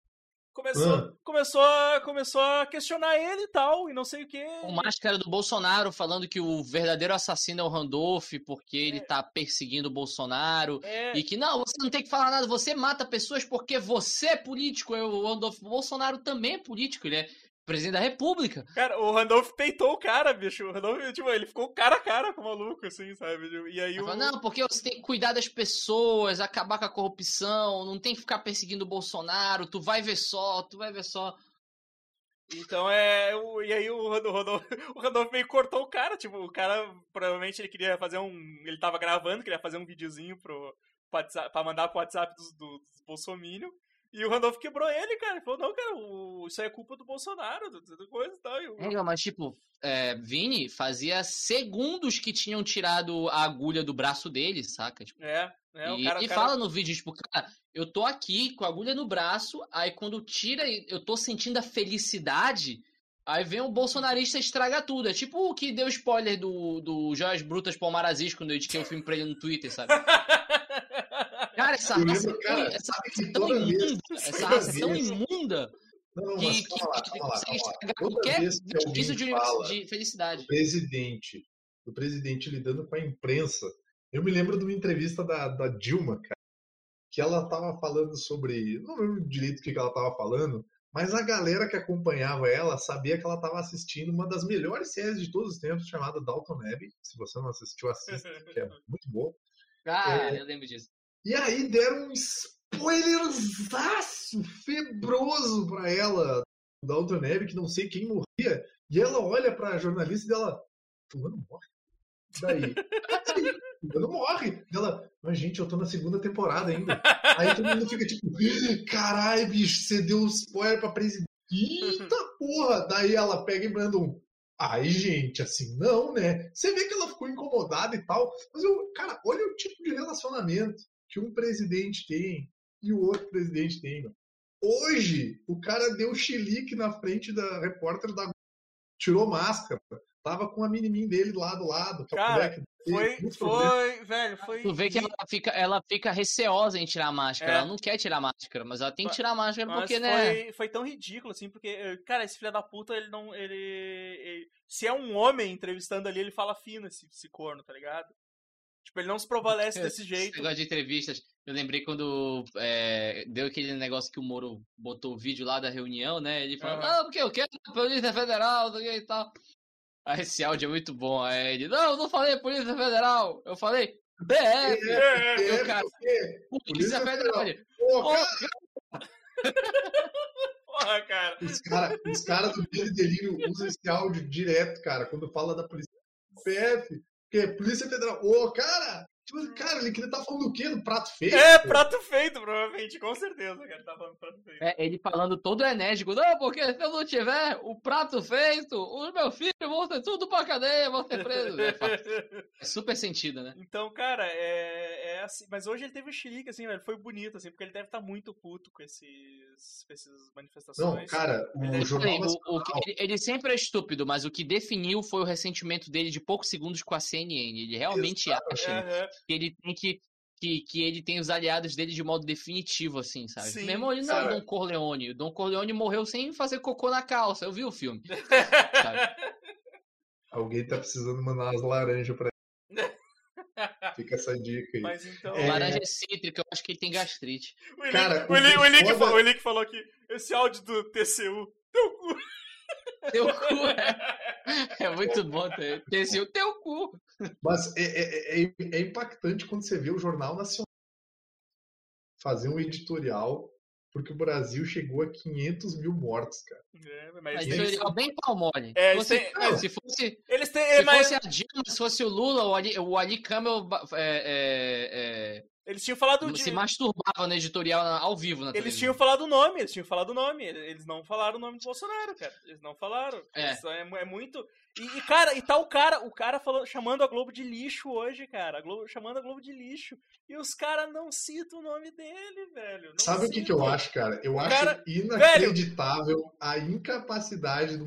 Começou, Ah. começou, a, começou a questionar ele e tal, e não sei o que. Com máscara do Bolsonaro falando que o verdadeiro assassino é o Randolph porque ele É. tá perseguindo o Bolsonaro. É, E que não, você não tem que falar nada, você mata pessoas porque você é político. Eu, o Randolph Bolsonaro também é político, ele é presidente da República. Cara, o Randolph peitou o cara, bicho. O Randolph, tipo, ele ficou cara a cara com o maluco, assim, sabe? E aí o. não, porque você tem que cuidar das pessoas, acabar com a corrupção, não tem que ficar perseguindo o Bolsonaro, tu vai ver só, tu vai ver só. Então é. E aí o Randolph, o Randolph, meio cortou o cara. Tipo, o cara provavelmente ele queria fazer um. Ele tava gravando, queria fazer um videozinho pro, pra mandar pro WhatsApp dos, dos Bolsominion. E o Randolph quebrou ele, cara. Ele falou, não, cara, o- isso aí é culpa do Bolsonaro, do, do coisa e tal. E o- É, mas tipo, é, Vini fazia segundos que tinham tirado a agulha do braço dele, saca? Tipo, É, é, e cara. o cara- fala no vídeo, tipo, cara, eu tô aqui com a agulha no braço, aí quando tira, eu tô sentindo a felicidade, aí vem o bolsonarista e estraga tudo. É tipo o que deu spoiler do, do Joias Brutas Palmar Aziz quando eu indiquei o filme pra ele no Twitter, sabe? Cara, essa Eu raça, lembro, cara, essa raça é tão imunda, essa raça é tão imunda Não, que, que, lá, que lá, consegue estragar qualquer vestígio de, de felicidade. do presidente, do presidente lidando com a imprensa, eu me lembro de uma entrevista da, da Dilma, cara, que ela tava falando sobre, não lembro direito o que, ela tava falando, mas a galera que acompanhava ela sabia que ela tava assistindo uma das melhores séries de todos os tempos, chamada Dalton Abbey. Se você não assistiu, assista, que é muito boa. Cara, É. eu lembro disso. E aí deram um spoilerzaço febroso pra ela da Dalton Neve, que não sei quem morria. E ela olha pra jornalista e ela. Fulano morre? Daí. Fulano morre. E ela. Mas, gente, eu tô na segunda temporada ainda. Aí todo mundo fica tipo. Caralho, bicho, você deu um spoiler pra presidente. Eita porra! Daí ela pega e manda um. Ai, gente, assim, não, né? Você vê que ela ficou incomodada e tal. Mas eu, cara, olha o tipo de relacionamento que um presidente tem e o outro presidente tem. Hoje, o cara deu chilique na frente da repórter da tirou máscara. Tava com a menininha dele lá do lado. Cara, que Foi, problema. foi, velho, foi. Tu vê que ela fica, ela fica receosa em tirar a máscara. É. Ela não quer tirar a máscara, mas ela tem que tirar a máscara Mas porque, né? foi, foi tão ridículo, assim, porque, eh, cara, esse filho da puta, ele não. Ele, ele- Se é um homem entrevistando ali, ele fala fino esse, esse corno, tá ligado? Tipo, ele não se prevalece desse Esse jeito. negócio de entrevistas. Eu lembrei quando é, deu aquele negócio que o Moro botou o vídeo lá da reunião, né? Ele falou, não, porque eu quero a Polícia Federal, não sei o que e tal. Aí esse áudio é muito bom. Aí ele, não, eu não falei Polícia Federal, eu falei BF, É, É, o cara- Polícia Polícia Federal. Federal. Pô, "Ô, cara, porra, cara. os caras os cara do Billy Delírio usam esse áudio direto, cara, quando fala da polícia. PF, que é Polícia Federal. Ô, cara, tipo, cara, ele queria estar falando o quê? Do prato feio? É, prato feito, provavelmente, com certeza, cara. Tá falando prato feito. É, ele falando todo enérgico, não, porque se eu não tiver o prato feito, os meus filhos vão ser tudo pra cadeia, vão ser presos. É, é super sentido, né? Então, cara, é, é assim. Mas hoje ele teve o chilique, assim, velho. Foi bonito, assim, porque ele deve estar muito puto com esses, com essas manifestações. Não, cara, o Ele- Jornal o- o que- ele, ele sempre é estúpido, mas o que definiu foi o ressentimento dele de poucos segundos com a CNN. Ele realmente acha Aham. Que ele tem que, que. que ele tem os aliados dele de modo definitivo, assim, sabe? Sim, Meu irmão, ele não é o. Don Corleone. O Don Corleone morreu sem fazer cocô na calça. Eu vi o filme. Sabe? Alguém tá precisando mandar umas laranjas pra Fica essa dica aí. Mas então. É. Laranja cítrica, eu acho que ele tem gastrite. O Elick, Cara, o o Elick, que o Elick foda- falou, o Elick falou que esse áudio do TCU. Teu cu. Teu cu é, é muito bom ter, ter esse o teu cu. Mas é, é- é- é impactante quando você vê o Jornal Nacional fazer um editorial porque o Brasil chegou a 500 mil mortos, cara. É, Mas mas isso é bem pau mole. É, Se fosse- tem- cara, se fosse, eles têm. se mas fosse a Dilma, se fosse o Lula, o Ali, o Ali Campbell é, é, eles tinham falado de. se masturbava no editorial ao vivo na Eles televisão. tinham falado o nome, eles tinham falado o nome. Eles não falaram o nome do Bolsonaro, cara. Eles não falaram. É. Isso é, é muito. E, e, cara, e tá o cara, o cara falando, chamando a Globo de lixo hoje, cara. A Globo, chamando a Globo de lixo. E os caras não citam o nome dele, velho. Não Sabe o que, que eu acho, cara? Eu acho Cara, inacreditável a incapacidade do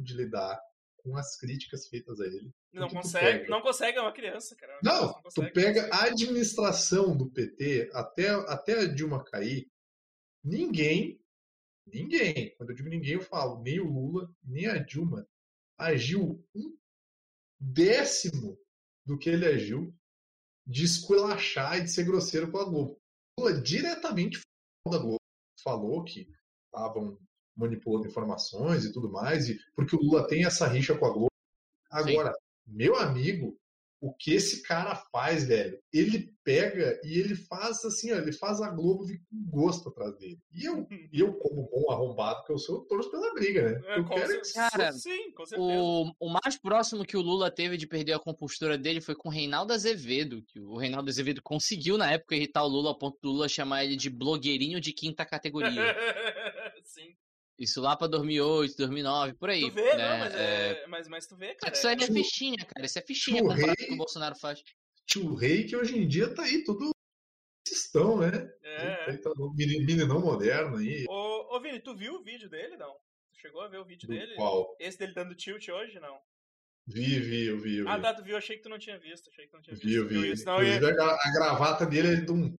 de lidar com as críticas feitas a ele. Não consegue, pega- não consegue, é uma criança, cara. É Não, criança, tu pega não a administração do PT até, até a Dilma cair, ninguém, ninguém, quando eu digo ninguém, eu falo, nem o Lula, nem a Dilma, agiu um décimo do que ele agiu de esculachar e de ser grosseiro com a Globo. O Lula diretamente da Globo, falou que estavam manipulando informações e tudo mais, e porque o Lula tem essa rixa com a Globo. Agora, meu amigo, o que esse cara faz, velho? Ele pega e ele faz assim, ó, ele faz a Globo vir com gosto atrás dele. E eu, e eu como bom arrombado que eu sou, eu torço pela briga, né? É, eu quero cer- que Cara, sim, com certeza. O, o mais próximo que o Lula teve de perder a compostura dele foi com o Reinaldo Azevedo. Que o Reinaldo Azevedo conseguiu, na época, irritar o Lula a ponto do Lula chamar ele de blogueirinho de quinta categoria. sim. Isso lá pra 2008, 2009, por aí. Tu vê, né? não, mas, É, é... mas, mas tu vê, cara. isso aí é Tio- fichinha, cara. Isso é fichinha tio comparado com o que o Bolsonaro faz. tio rei que hoje em dia tá aí todo sistão, né? É. Tá no meni- meninão moderno aí. Ô, ô, Vini, tu viu o vídeo dele, não? Tu chegou a ver o vídeo Do dele? qual? Esse dele dando tilt hoje, não? Vi, vi, eu vi, eu vi. Ah, tá, tu viu? Achei que tu não tinha visto. Achei que tu não tinha visto. Vi, eu Viu vi. isso? Eu a, a gravata dele é de um.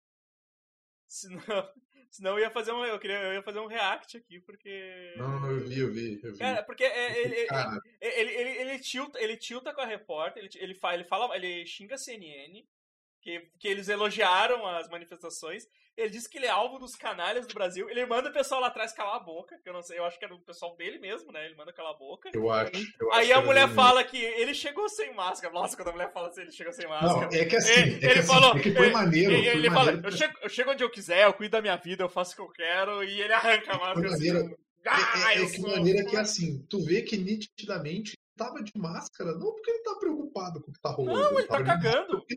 senão, senão eu ia fazer um, eu queria, eu ia fazer um react aqui, porque... Não, não, eu vi, eu vi, eu vi. Cara, porque é, ele, ele, Cara, ele, ele, ele, tilta, ele tilta com a repórter, ele, ele, fala, ele fala, ele xinga a CNN, que, que eles elogiaram as manifestações. Ele disse que ele é alvo dos canalhas do Brasil. Ele manda o pessoal lá atrás calar a boca, que eu não sei, eu acho que era o pessoal dele mesmo, né? Ele manda calar a boca. eu acho. eu Aí acho a mulher era fala que ele chegou sem máscara. Nossa, quando a mulher fala assim, ele chegou sem Não, máscara. é que assim, Ele- é que, ele assim, falou- é que foi ele- maneiro. ele, foi ele fala, maneiro eu chego, eu chego onde eu quiser, eu cuido da minha vida, eu faço o que eu quero, e ele arranca a máscara assim. maneiro. Ah, É, é, é que maneira que foda." assim, tu vê que nitidamente tava de máscara, não porque ele tá preocupado com o que tá rolando. Não, ele tá máscara cagando. Ele,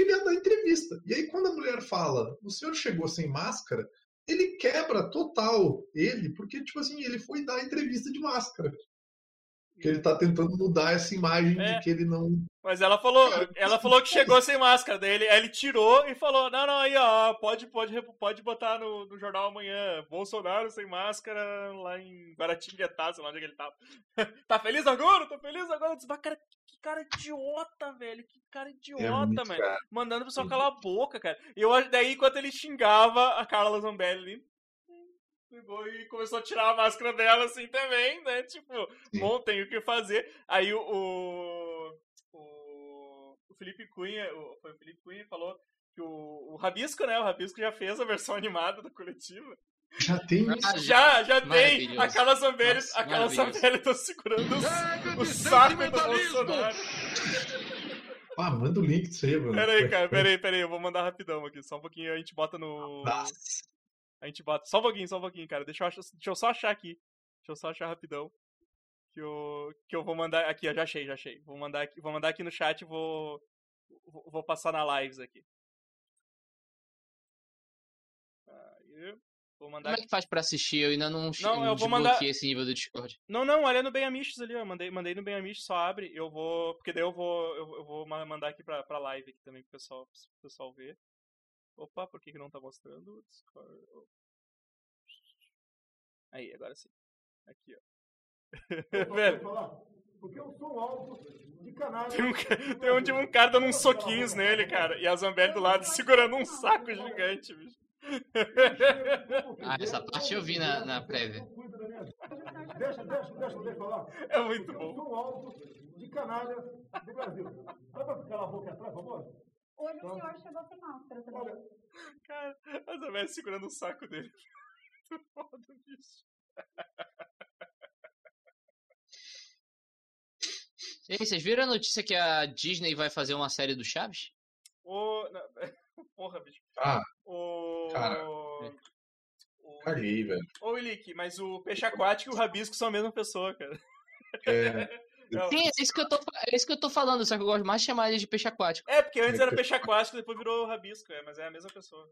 porque ele ia dar entrevista. E aí, quando a mulher fala, o senhor chegou sem máscara, ele quebra total ele, porque, tipo assim, ele foi dar entrevista de máscara. Porque ele tá tentando mudar essa imagem É. de que ele não. Mas ela falou, ela falou que chegou sem máscara. Daí ele, ele tirou e falou: Não, não, aí, ó, pode, pode, pode botar no, no jornal amanhã. Bolsonaro sem máscara lá em Guaratinguetá, sei lá onde é que ele tava. tá feliz agora? Tá feliz agora? Eu disse, "Mas, cara, que cara idiota, velho. Que cara É idiota, cara. Mandando o pessoal calar a boca, cara. E eu, daí, enquanto ele xingava a Carla Zambelli ali, pegou e começou a tirar a máscara dela assim também, né? Tipo, bom, tem o que fazer. Aí o, o, o, Felipe Cunha, o, foi o Felipe Cunha que falou que o, o Rabisco, né? O Rabisco já fez a versão animada da coletiva. Já tem isso. Ah, Já, já tem! A Carla Zambelli, Nossa, a Carla. Zambelli tá segurando o, saco do! Bolsonaro. Ah, manda o link disso aí, mano. Pera aí, cara, pera aí, pera aí, eu vou mandar rapidão aqui, só um pouquinho, a gente bota no... A gente bota. Só um pouquinho, só um pouquinho, cara. Deixa eu, achar, deixa eu só achar aqui. Deixa eu só achar rapidão. Que eu, que eu vou mandar. Aqui, ó, já achei, já achei. Vou mandar aqui, vou mandar aqui no chat e vou. Vou vou passar na lives aqui. Vou mandar Como é que faz pra assistir? Eu ainda não, Não, eu vou desbloqueei mandar- esse nível do Discord. Não, não, olha no Bem Amistos ali, ó. Mandei, mandei no Bem Amistos, só abre. Eu vou. Porque daí eu vou. Eu, eu vou ma- mandar aqui pra, pra live aqui também pro pessoal, pro pessoal ver. Opa, por que, que não tá mostrando? Discord. oh. Aí, agora sim. Aqui, ó. Velho, Porque eu sou alvo de canalha. tem um, tem um, de um cara dando uns soquinhos nele, cara. E a Zambelli do lado segurando um saco gigante, bicho. Ah, essa parte eu vi na, na prévia. Deixa, deixa, deixa eu falar. É muito Eu bom. sou alvo de canalha do Brasil. Dá pra ficar a boca atrás, por favor? Hoje o senhor chegou sem máscara também. Cara, a Zambelli segurando o saco dele. Muito foda, bicho. E aí, vocês viram a notícia que a Disney vai fazer uma série do Chaves? O... não, Porra, bicho. Ah, O... Cara. O... Caguei, velho. Ô, Ilick, mas o peixe aquático e o rabisco são a mesma pessoa, cara. É, Não. Sim, é isso, que eu tô, é isso que eu tô falando, só que eu gosto mais de chamar ele de peixe aquático. É, porque antes era peixe aquático, depois virou rabisco, é, mas é a mesma pessoa.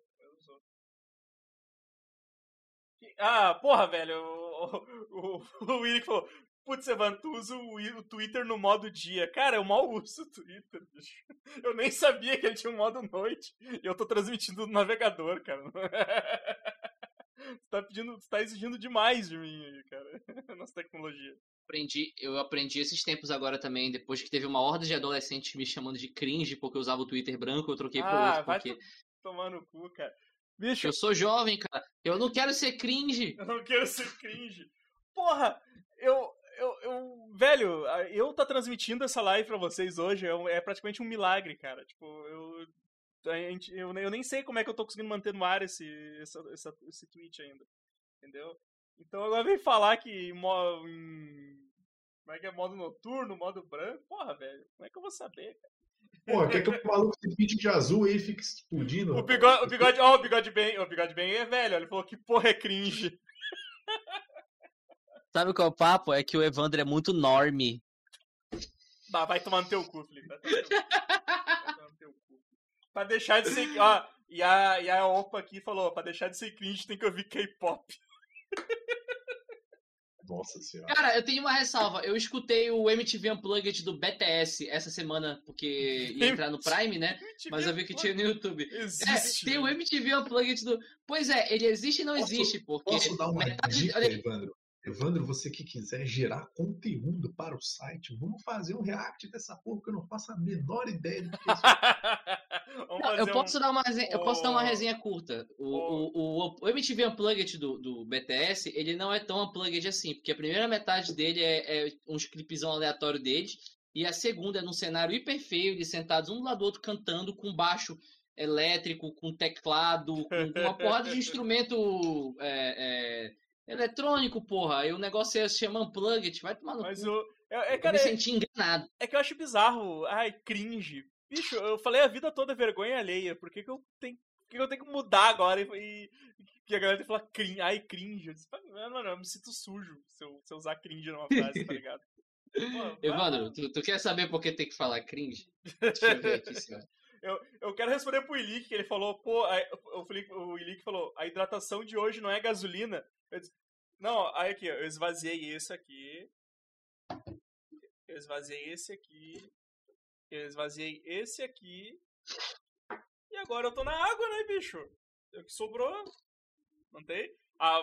Que- Ah, porra, velho, o, o, o Willick falou, putz, Evan, tu usa o, o Twitter no modo dia. Cara, eu mal uso o Twitter, bicho. Eu nem sabia que ele tinha um modo noite. E eu tô transmitindo no navegador, cara. Tu tá pedindo, tu tá exigindo demais de mim aí, cara. Nossa tecnologia. Aprendi, eu aprendi esses tempos agora também, depois que teve uma horda de adolescentes me chamando de cringe porque eu usava o Twitter branco, eu troquei por Ah, outro vai porque tomar no cu, cara. Bicho, eu sou jovem, cara. Eu não quero ser cringe. Eu não quero ser cringe. Porra, eu, eu, eu. Velho, eu tá transmitindo essa live pra vocês hoje é, é praticamente um milagre, cara. Tipo, eu. gente- eu, nem- eu nem sei como é que eu tô conseguindo manter no ar esse, essa, essa, esse tweet ainda. Entendeu? Então agora vem falar que mo- em. Como é que é? Modo noturno, modo branco? Porra, velho, como é que eu vou saber, cara? Porra, quer que o maluco se pinte de azul aí e fique explodindo? O bigode, o bigode, ó, o bigode bem, o bigode bem é velho, ele falou que porra é cringe. Sabe qual é o papo? É que o Evandro é muito norme. Bah, vai tomar no teu cu, Felipe. Vai tomar no teu cu. Vai tomar no teu cu. Pra deixar de ser. Ó, e a, e a Opa aqui falou: pra deixar de ser cringe tem que ouvir K-pop. Nossa senhora. Cara, eu tenho uma ressalva. Eu escutei o MTV Unplugged do BTS essa semana, porque ia entrar no Prime, né? Mas eu vi que tinha no YouTube. É, Existe. tem o MTV Unplugged do. Pois é, ele existe e não Posso- existe, porque. Posso dar uma metade- dica, Evandro? Evandro, você que quiser gerar conteúdo para o site, vamos fazer um react dessa porra que eu não faço a menor ideia do que é isso. Não, eu um- posso dar uma resenha, eu posso dar uma resenha curta. O, o, o, o MTV Unplugged do, do BTS, ele não é tão unplugged assim, porque a primeira metade dele é, é uns clipezão aleatório deles, e a segunda é num cenário hiper feio, eles sentados um do lado do outro cantando com baixo elétrico, com teclado, com, com uma porrada de instrumento é, é, eletrônico, porra. Aí o negócio é, se chama Unplugged, vai tomar no Mas cu. o. É, é, Eu cara, me é, senti enganado. é que eu acho bizarro. Ai, cringe. Bicho, eu falei a vida toda vergonha alheia. Por que, que eu tenho. Que eu tenho que mudar agora e, e, e a galera tem que falar cringe? Ai, cringe. Eu disse, mano, mano, eu me sinto sujo se eu, se eu usar cringe numa frase, tá ligado? Evandro, tu, tu quer saber por que tem que falar cringe? Deixa eu ver aqui, senhor. Eu, eu quero responder pro Ilick, que ele falou, pô, o, o Ilick falou, a hidratação de hoje não é gasolina. Eu disse, não, aí aqui, eu esvaziei esse aqui. Eu esvaziei esse aqui. Eu esvaziei esse aqui. E agora eu tô na água, né, bicho? É O que sobrou. Não tem? Ah,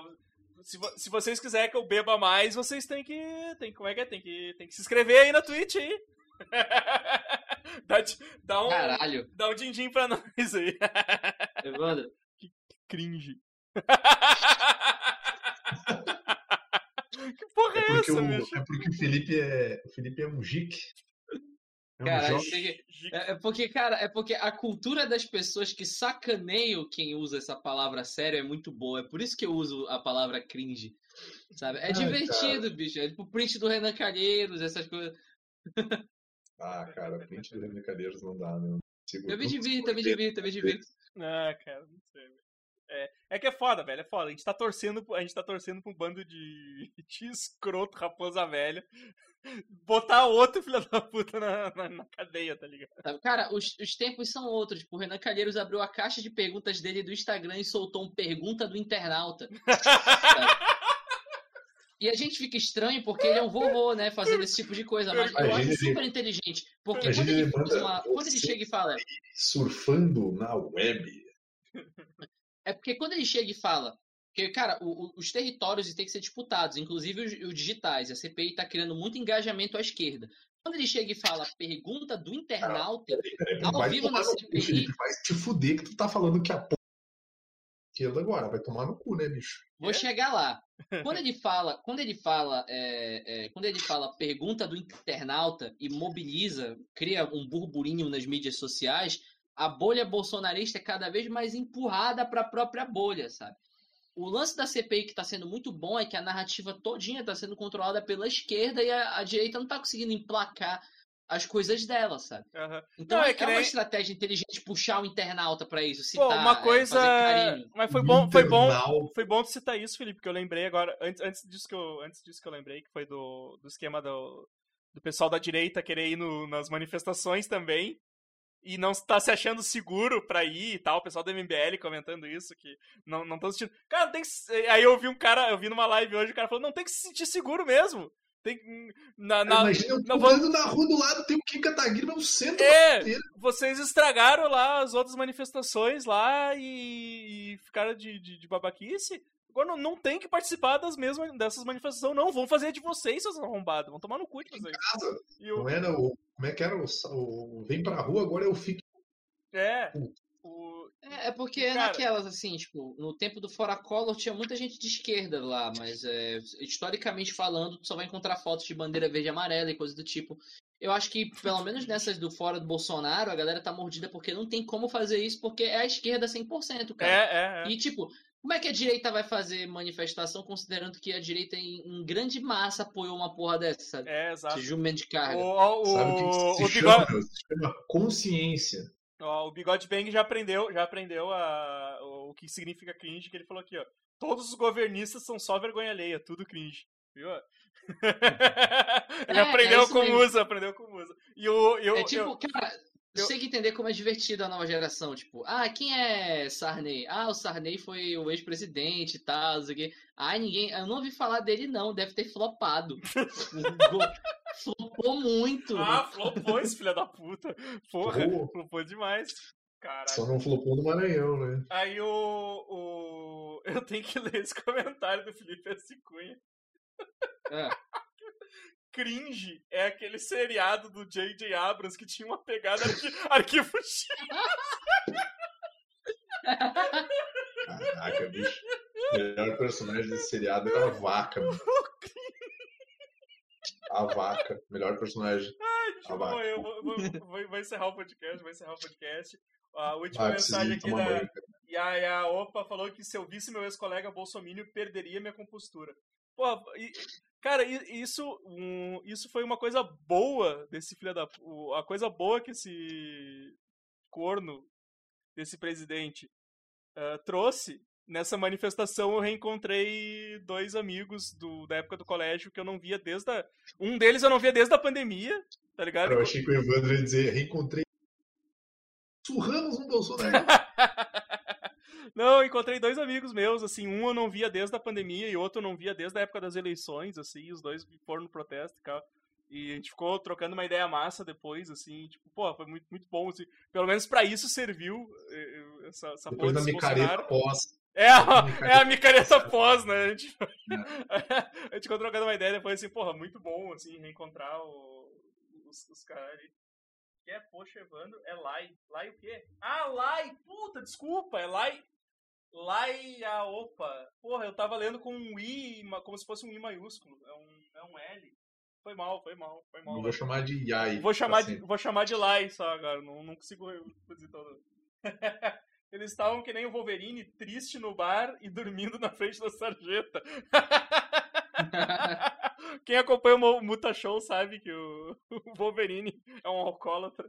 se, vo- se vocês quiserem que eu beba mais, vocês têm que. Tem, como é que é? Tem que, tem que se inscrever aí na Twitch aí. dá, dá um. Caralho, Dá um din-din pra nós aí. Evandro. Cringe. que porra É é, porque, essa, o, bicho? é porque o Felipe é. O Felipe é um geek. É um Cara, é, é porque, cara, é porque a cultura das pessoas que sacaneiam quem usa essa palavra sério é muito boa. É por isso que eu uso a palavra cringe. Sabe? É Ai, divertido, bicho. É tipo o print do Renan Calheiros, essas coisas. Ah, cara, print do Renan Calheiros não dá, né? Sigo Eu me divirto, eu me divirto, eu me divirto. Ah, cara, não sei. velho. É, é que é foda, velho. É foda. A gente tá torcendo, pro- a gente tá torcendo pra um bando de, de escroto, raposa velha. Botar outro filho da puta na, na, na cadeia, tá ligado? Cara, os, os tempos são outros. Tipo, o Renan Calheiros abriu a caixa de perguntas dele do Instagram e soltou um pergunta do internauta. E a gente fica estranho porque ele é um vovô, né? Fazendo esse tipo de coisa. Mas eu Imagina acho super inteligente. Porque quando ele, uma- quando ele chega e fala. Surfando na web. É porque quando ele chega e fala. Porque, cara, o- o- os territórios têm que ser disputados, inclusive os, os digitais. A CPI está criando muito engajamento à esquerda. Quando ele chega e fala pergunta do internauta, Peraí, peraí, Ao vivo na CPI. Vai te fuder que tu tá falando que a esquerda agora. Vai tomar no cu, né, bicho? Vou chegar lá. Quando ele fala, quando ele fala, é, é, quando ele fala pergunta do internauta e mobiliza, cria um burburinho nas mídias sociais, a bolha bolsonarista é cada vez mais empurrada para a própria bolha, sabe? O lance da CPI que está sendo muito bom é que a narrativa todinha está sendo controlada pela esquerda e a, a direita não está conseguindo emplacar as coisas dela, sabe? Aham. Então Não, é é, que é uma nem- estratégia inteligente puxar o internauta pra isso, Pô, citar, uma é, coisa. fazer carinho. Mas foi bom, foi bom. Foi bom tu citar isso, Felipe, que eu lembrei agora, antes, antes, disso, que eu, antes disso que eu lembrei, que foi do, do esquema do, do pessoal da direita querer ir no- nas manifestações também, e não tá se achando seguro pra ir e tal, o pessoal do MBL comentando isso, que não não estão sentindo... Cara, tem que... se- Aí eu vi um cara, eu vi numa live hoje, o cara falou, não, tem que se sentir seguro mesmo, tem. Na, na- Imagina, eu vou- andando na rua do lado, tem o Kim Kataguiri, mas no centro É, vocês estragaram lá as outras manifestações lá e, e ficaram de, de, de babaquice. Agora não, não tem que participar das mesmas dessas manifestações, não. Vão fazer de vocês, seus arrombados. Vão tomar no cu de vocês. casa. E o, Não era o. Como é que era o. o vem pra rua, agora eu fico. é, o, É, é porque é Cara- naquelas, assim, tipo, no tempo do Fora Collor tinha muita gente de esquerda lá, mas é, historicamente falando, tu só vai encontrar fotos de bandeira verde e amarela e coisa do tipo. Eu acho que, pelo menos nessas do Fora do Bolsonaro, a galera tá mordida porque não tem como fazer isso, porque é a esquerda 100%, é, cara. é, é. E, tipo, como é que a direita vai fazer manifestação considerando que a direita em, em grande massa apoiou uma porra dessa, sabe? É, exato. Esse jumento de O, carga. o, Sabe o que, o, se o chama? bigode, Se chama consciência. Ó, o Bigode Bang já aprendeu, já aprendeu a, o que significa cringe, que ele falou aqui, ó. Todos os governistas são só vergonha alheia, tudo cringe. Viu? ele É, aprendeu é com mesmo. Musa, aprendeu com Musa. E o, eu, É tipo, eu- cara, eu- você tem que entender como é divertido a nova geração. Tipo, ah, quem é Sarney? Ah, o Sarney foi o ex-presidente e tal, não sei o quê. Ah, ninguém. Eu não ouvi falar dele, não. Deve ter flopado. Flopou muito. Ah, flopou esse filho da puta. Porra, Pô. flopou demais. Caralho. Só não flopou no Maranhão, né? Aí o, o. Eu tenho que ler esse comentário do Felipe S. Cunha. É. Cringe é aquele seriado do J.J. Abrams que tinha uma pegada arqui... arquivo X. Caraca, bicho. O melhor personagem desse seriado era a vaca, mano. A vaca. Melhor personagem. Deixa A vaca. eu vou, vou, vou- vou encerrar o podcast, vou encerrar o podcast. A última Ah, mensagem aqui da. Yaya Opa falou que se eu visse meu ex-colega Bolsonaro, perderia minha compostura. Pô, e- cara, isso, um, isso foi uma coisa boa desse filho da. A coisa boa que esse corno desse presidente ah, trouxe. Nessa manifestação eu reencontrei dois amigos do, da época do colégio que eu não via desde a. Um deles eu não via desde a pandemia, tá ligado? Cara, eu achei que o Evandro ia dizer, reencontrei. Surramos um Bolsonaro. Não, encontrei dois amigos meus, assim, um eu não via desde a pandemia e outro eu não via desde a época das eleições, assim, os dois foram no protesto e tal. E a gente ficou trocando uma ideia massa depois, assim, tipo, pô, foi muito, muito bom, assim. Pelo menos pra isso serviu eh, eh, essa, essa Depois da micareta pós. É, a- é a micareta pós, né? A gente, a gente ficou trocando uma ideia depois, assim, porra, muito bom, assim, reencontrar o- os, os caras ali. Que é, poxa, Evandro, é Lai. Lai o quê? Ah, Lai! Puta, desculpa, é Lai. Lai a opa. Porra, eu tava lendo com um I, como se fosse um I maiúsculo. É um, é um L. Foi mal, foi mal, foi mal. Eu vou chamar de Yai. Vou chamar, pra de, vou chamar de Lai só agora, não, não consigo reproduzir todo. Eles estavam que nem o Wolverine, triste no bar e dormindo na frente da sarjeta. Quem acompanha o Muta Show sabe que o, Wolverine é um alcoólatra.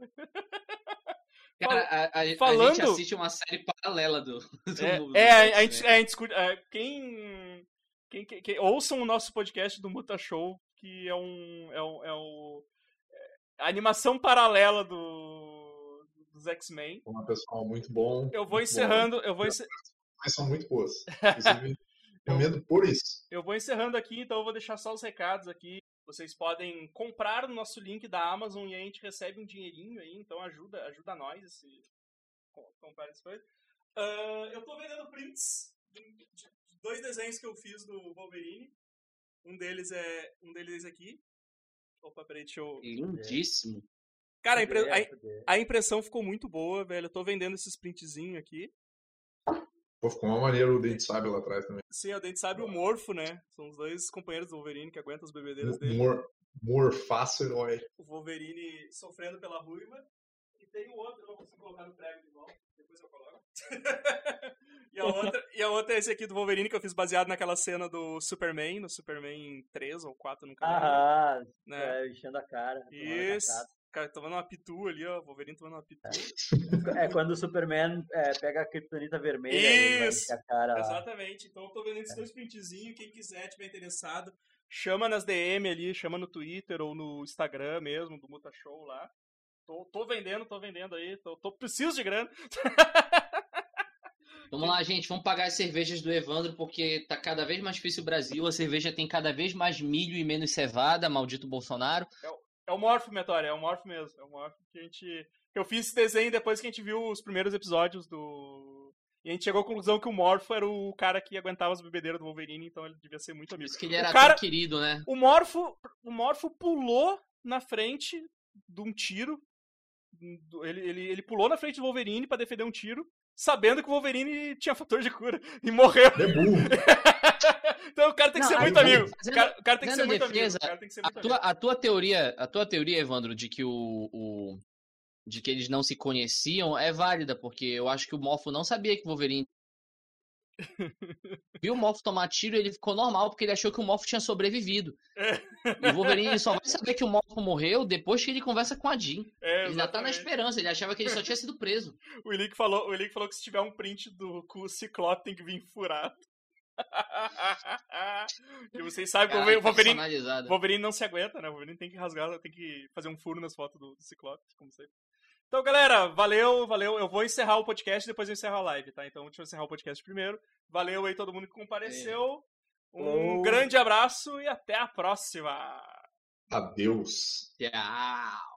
Cara, a, a- a falando- gente assiste uma série paralela do. do- É, do- é, a, a né? gente, a gente discute. é, quem, quem, quem, quem- Ouçam o nosso podcast do Muta Show, que é um. É, um, é o. é a animação paralela do, dos X-Men. Um pessoal muito bom. Eu vou encerrando. Eu vou, bom, encer- Mas são muito boas. Recomendo por isso. eu vou encerrando aqui, então eu vou deixar só os recados aqui. Vocês podem comprar no nosso link da Amazon e a gente recebe um dinheirinho aí, então ajuda, ajuda nós esse, co- comprar essas coisas. Ah, eu tô vendendo prints de dois desenhos que eu fiz do Wolverine. Um deles é um deles é esse aqui. Opa, peraí, deixa eu. Lindíssimo. Cara, a, impre- Fuder, a- a impressão ficou muito boa, velho. Eu tô vendendo esses printzinhos aqui. Pô, ficou uma maneira o Dente Sabe lá atrás também. Sim, a gente sabe o Morfo, né? São os dois companheiros do Wolverine que aguentam as bebedeiras dele. Mor, morfaço herói. o Wolverine sofrendo pela ruiva. E tem o outro, eu não consigo colocar no prego de volta, depois eu coloco. e, a outra, e a outra é esse aqui do Wolverine que eu fiz baseado naquela cena do Superman, no Superman 3 ou 4, nunca lembro. Ah, né? é, enchendo a cara. Isso. Cara tomando uma pitu ali, ó. Wolverine tomando uma pitu. É quando o Superman é, pega a criptonita vermelha e Isso! cara. Exatamente. Então eu tô vendo esses dois printzinhos. Quem quiser, tiver interessado, chama nas DM ali, chama no Twitter ou no Instagram mesmo, do Muta Show lá. Tô, tô vendendo, tô vendendo aí. Tô, tô- preciso de grana. Vamos lá, gente, vamos pagar as cervejas do Evandro, porque tá cada vez mais difícil o Brasil, a cerveja tem cada vez mais milho e menos cevada, maldito Bolsonaro. É o Morph, Metória, é o Morph mesmo. É o Morph que a gente. Eu fiz esse desenho depois que a gente viu os primeiros episódios do. E a gente chegou à conclusão que o Morph era o cara que aguentava as bebedeiras do Wolverine, então ele devia ser muito amigo. isso que ele era o cara, tão querido, né? o Morfo, o Morfo pulou na frente de um tiro. Ele, ele, ele pulou na frente do Wolverine pra defender um tiro, sabendo que o Wolverine tinha fator de cura e morreu. É burro. então o cara tem que Não, ser muito amigo. fazendo- O cara, o cara tem que ser muito defesa, amigo. A tua, amigo. a tua teoria, a tua teoria, Evandro, de que o, o- de que eles não se conheciam é válida, porque eu acho que o Morfo não sabia que o Wolverine viu o Morph tomar tiro e ele ficou normal porque ele achou que o Morph tinha sobrevivido. E o Wolverine só vai saber que o Morph morreu depois que ele conversa com a Jean. É, Ele ainda tá na esperança, ele achava que ele só tinha sido preso. O Elick falou, o falou que se tiver um print do cu, o Ciclope tem que vir furado. e vocês sabem que o Wolverine. Wolverine não se aguenta, né? O Wolverine tem que rasgar, tem que fazer um furo nas fotos do, do Ciclope, como sempre. Então, galera, valeu, valeu. Eu vou encerrar o podcast e depois eu encerro a live, tá? Então, deixa eu encerrar o podcast primeiro. Valeu aí todo mundo que compareceu. Um Falou. grande abraço e até a próxima. Adeus. Tchau.